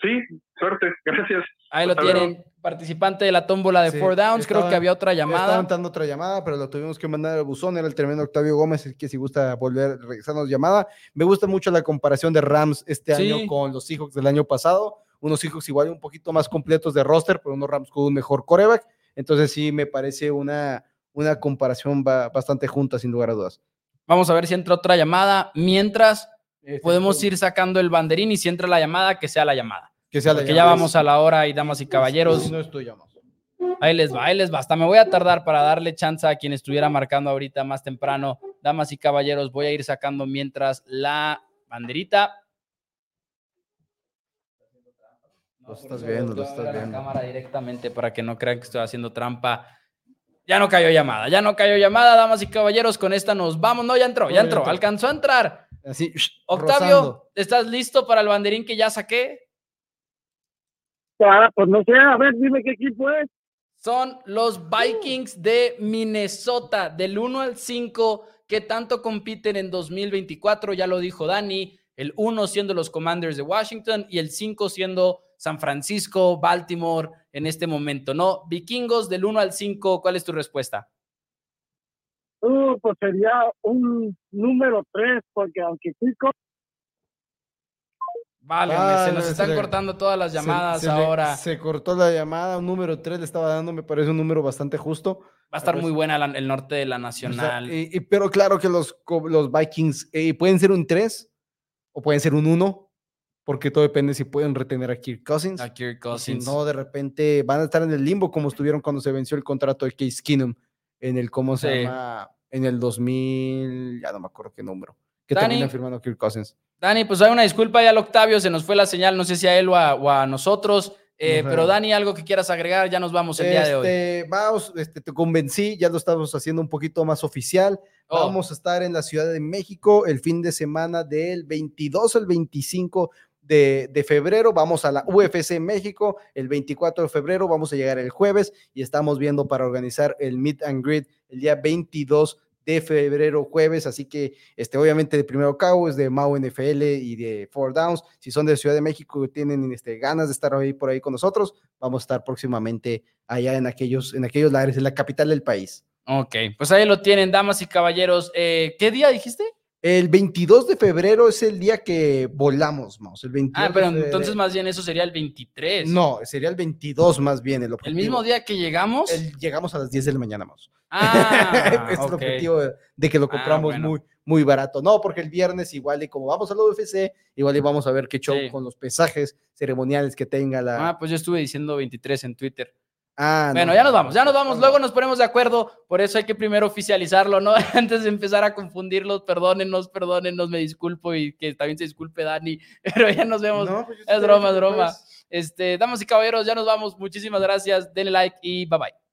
S3: Sí, suerte. Gracias.
S1: Ahí lo tienen. Participante de la tómbola de Four Downs. Creo que había otra llamada.
S2: Estaban dando otra llamada, pero lo tuvimos que mandar al buzón. Era el tremendo Octavio Gómez, que si gusta volver, regresarnos llamada. Me gusta mucho la comparación de Rams este año con los Seahawks del año pasado. Unos Seahawks igual un poquito más completos de roster, pero unos Rams con un mejor coreback. Entonces sí me parece una, una comparación bastante junta, sin lugar a dudas.
S1: Vamos a ver si entra otra llamada. Mientras, este, podemos ir sacando el banderín y si entra la llamada, que sea la llamada. Que sea la ya vamos a la hora y damas y caballeros.
S2: No estoy.
S1: Ahí les va, ahí les va. Hasta me voy a tardar para darle chance a quien estuviera marcando ahorita más temprano. Damas y caballeros, voy a ir sacando mientras la banderita.
S2: Lo estás viendo, lo estás viendo.
S1: La cámara directamente para que no crean que estoy haciendo trampa. Ya no cayó llamada, ya no cayó llamada, damas y caballeros. Con esta nos vamos. No, ya entró, ya entró. Alcanzó a entrar.
S2: Así,
S1: Octavio, ¿estás listo para el banderín que ya saqué?
S4: Ah, pues no sé, a ver, dime qué equipo es.
S1: Son los Vikings de Minnesota, del 1 al 5, que tanto compiten en 2024, ya lo dijo Dani, el 1 siendo los Commanders de Washington y el 5 siendo San Francisco, Baltimore en este momento, ¿no? Vikingos del 1 al 5, ¿cuál es tu respuesta?
S4: Uh, pues sería un número 3, porque aunque Chico
S1: Vale, se nos están cortando todas las llamadas ahora.
S2: se cortó la llamada, un número 3 le estaba dando, me parece un número bastante justo.
S1: Va a estar muy buena el norte de la Nacional.
S2: y, pero claro que los, los Vikings eh, pueden ser un 3 o pueden ser un 1, porque todo depende si pueden retener a Kirk Cousins.
S1: A Kirk Cousins.
S2: Si no, de repente van a estar en el limbo como estuvieron cuando se venció el contrato de Case Keenum en el, ¿cómo se llama? En el 2000, ya no me acuerdo qué número, que termina firmando Kirk Cousins.
S1: Dani, pues hay una disculpa ya al Octavio, se nos fue la señal, no sé si a él o a, nosotros. Eh, pero Dani, algo que quieras agregar, ya nos vamos el día de hoy.
S2: Este, vamos, este, te convencí, ya lo estamos haciendo un poquito más oficial. Oh. Vamos a estar en la Ciudad de México el fin de semana del 22 al 25 de, de, febrero. Vamos a la UFC México el 24 de febrero. Vamos a llegar el jueves y estamos viendo para organizar el Meet and Greet el día 22 de febrero, jueves, así que este, obviamente de primero cabo es de Mau NFL y de Four Downs. Si son de Ciudad de México y tienen este, ganas de estar ahí por ahí con nosotros, vamos a estar próximamente allá en aquellos, en aquellos lares, en la capital del país.
S1: Ok, pues ahí lo tienen, damas y caballeros. Eh, ¿Qué día dijiste?
S2: El 22 de febrero es el día que volamos, Maus. El 22
S1: ah, pero entonces más bien eso sería el 23.
S2: No, sería el 22 más bien
S1: el objetivo. ¿El mismo día que llegamos?
S2: llegamos a las 10 de la mañana, Maus.
S1: Ah,
S2: es el objetivo de, que lo ah, compramos muy, muy barato. No, porque el viernes igual y como vamos a la UFC, igual y vamos a ver qué show con los pesajes ceremoniales que tenga la...
S1: Ah, pues yo estuve diciendo 23 en Twitter.
S2: Ah,
S1: bueno, ya nos vamos, ya nos vamos. Luego nos ponemos de acuerdo. Por eso hay que primero oficializarlo, ¿no? Antes de empezar a confundirlos, perdónenos, perdónenos, me disculpo y que también se disculpe Dani. Pero ya nos vemos. Pues es broma, es broma. Este, damas y caballeros, ya nos vamos. Muchísimas gracias. Denle like y bye bye.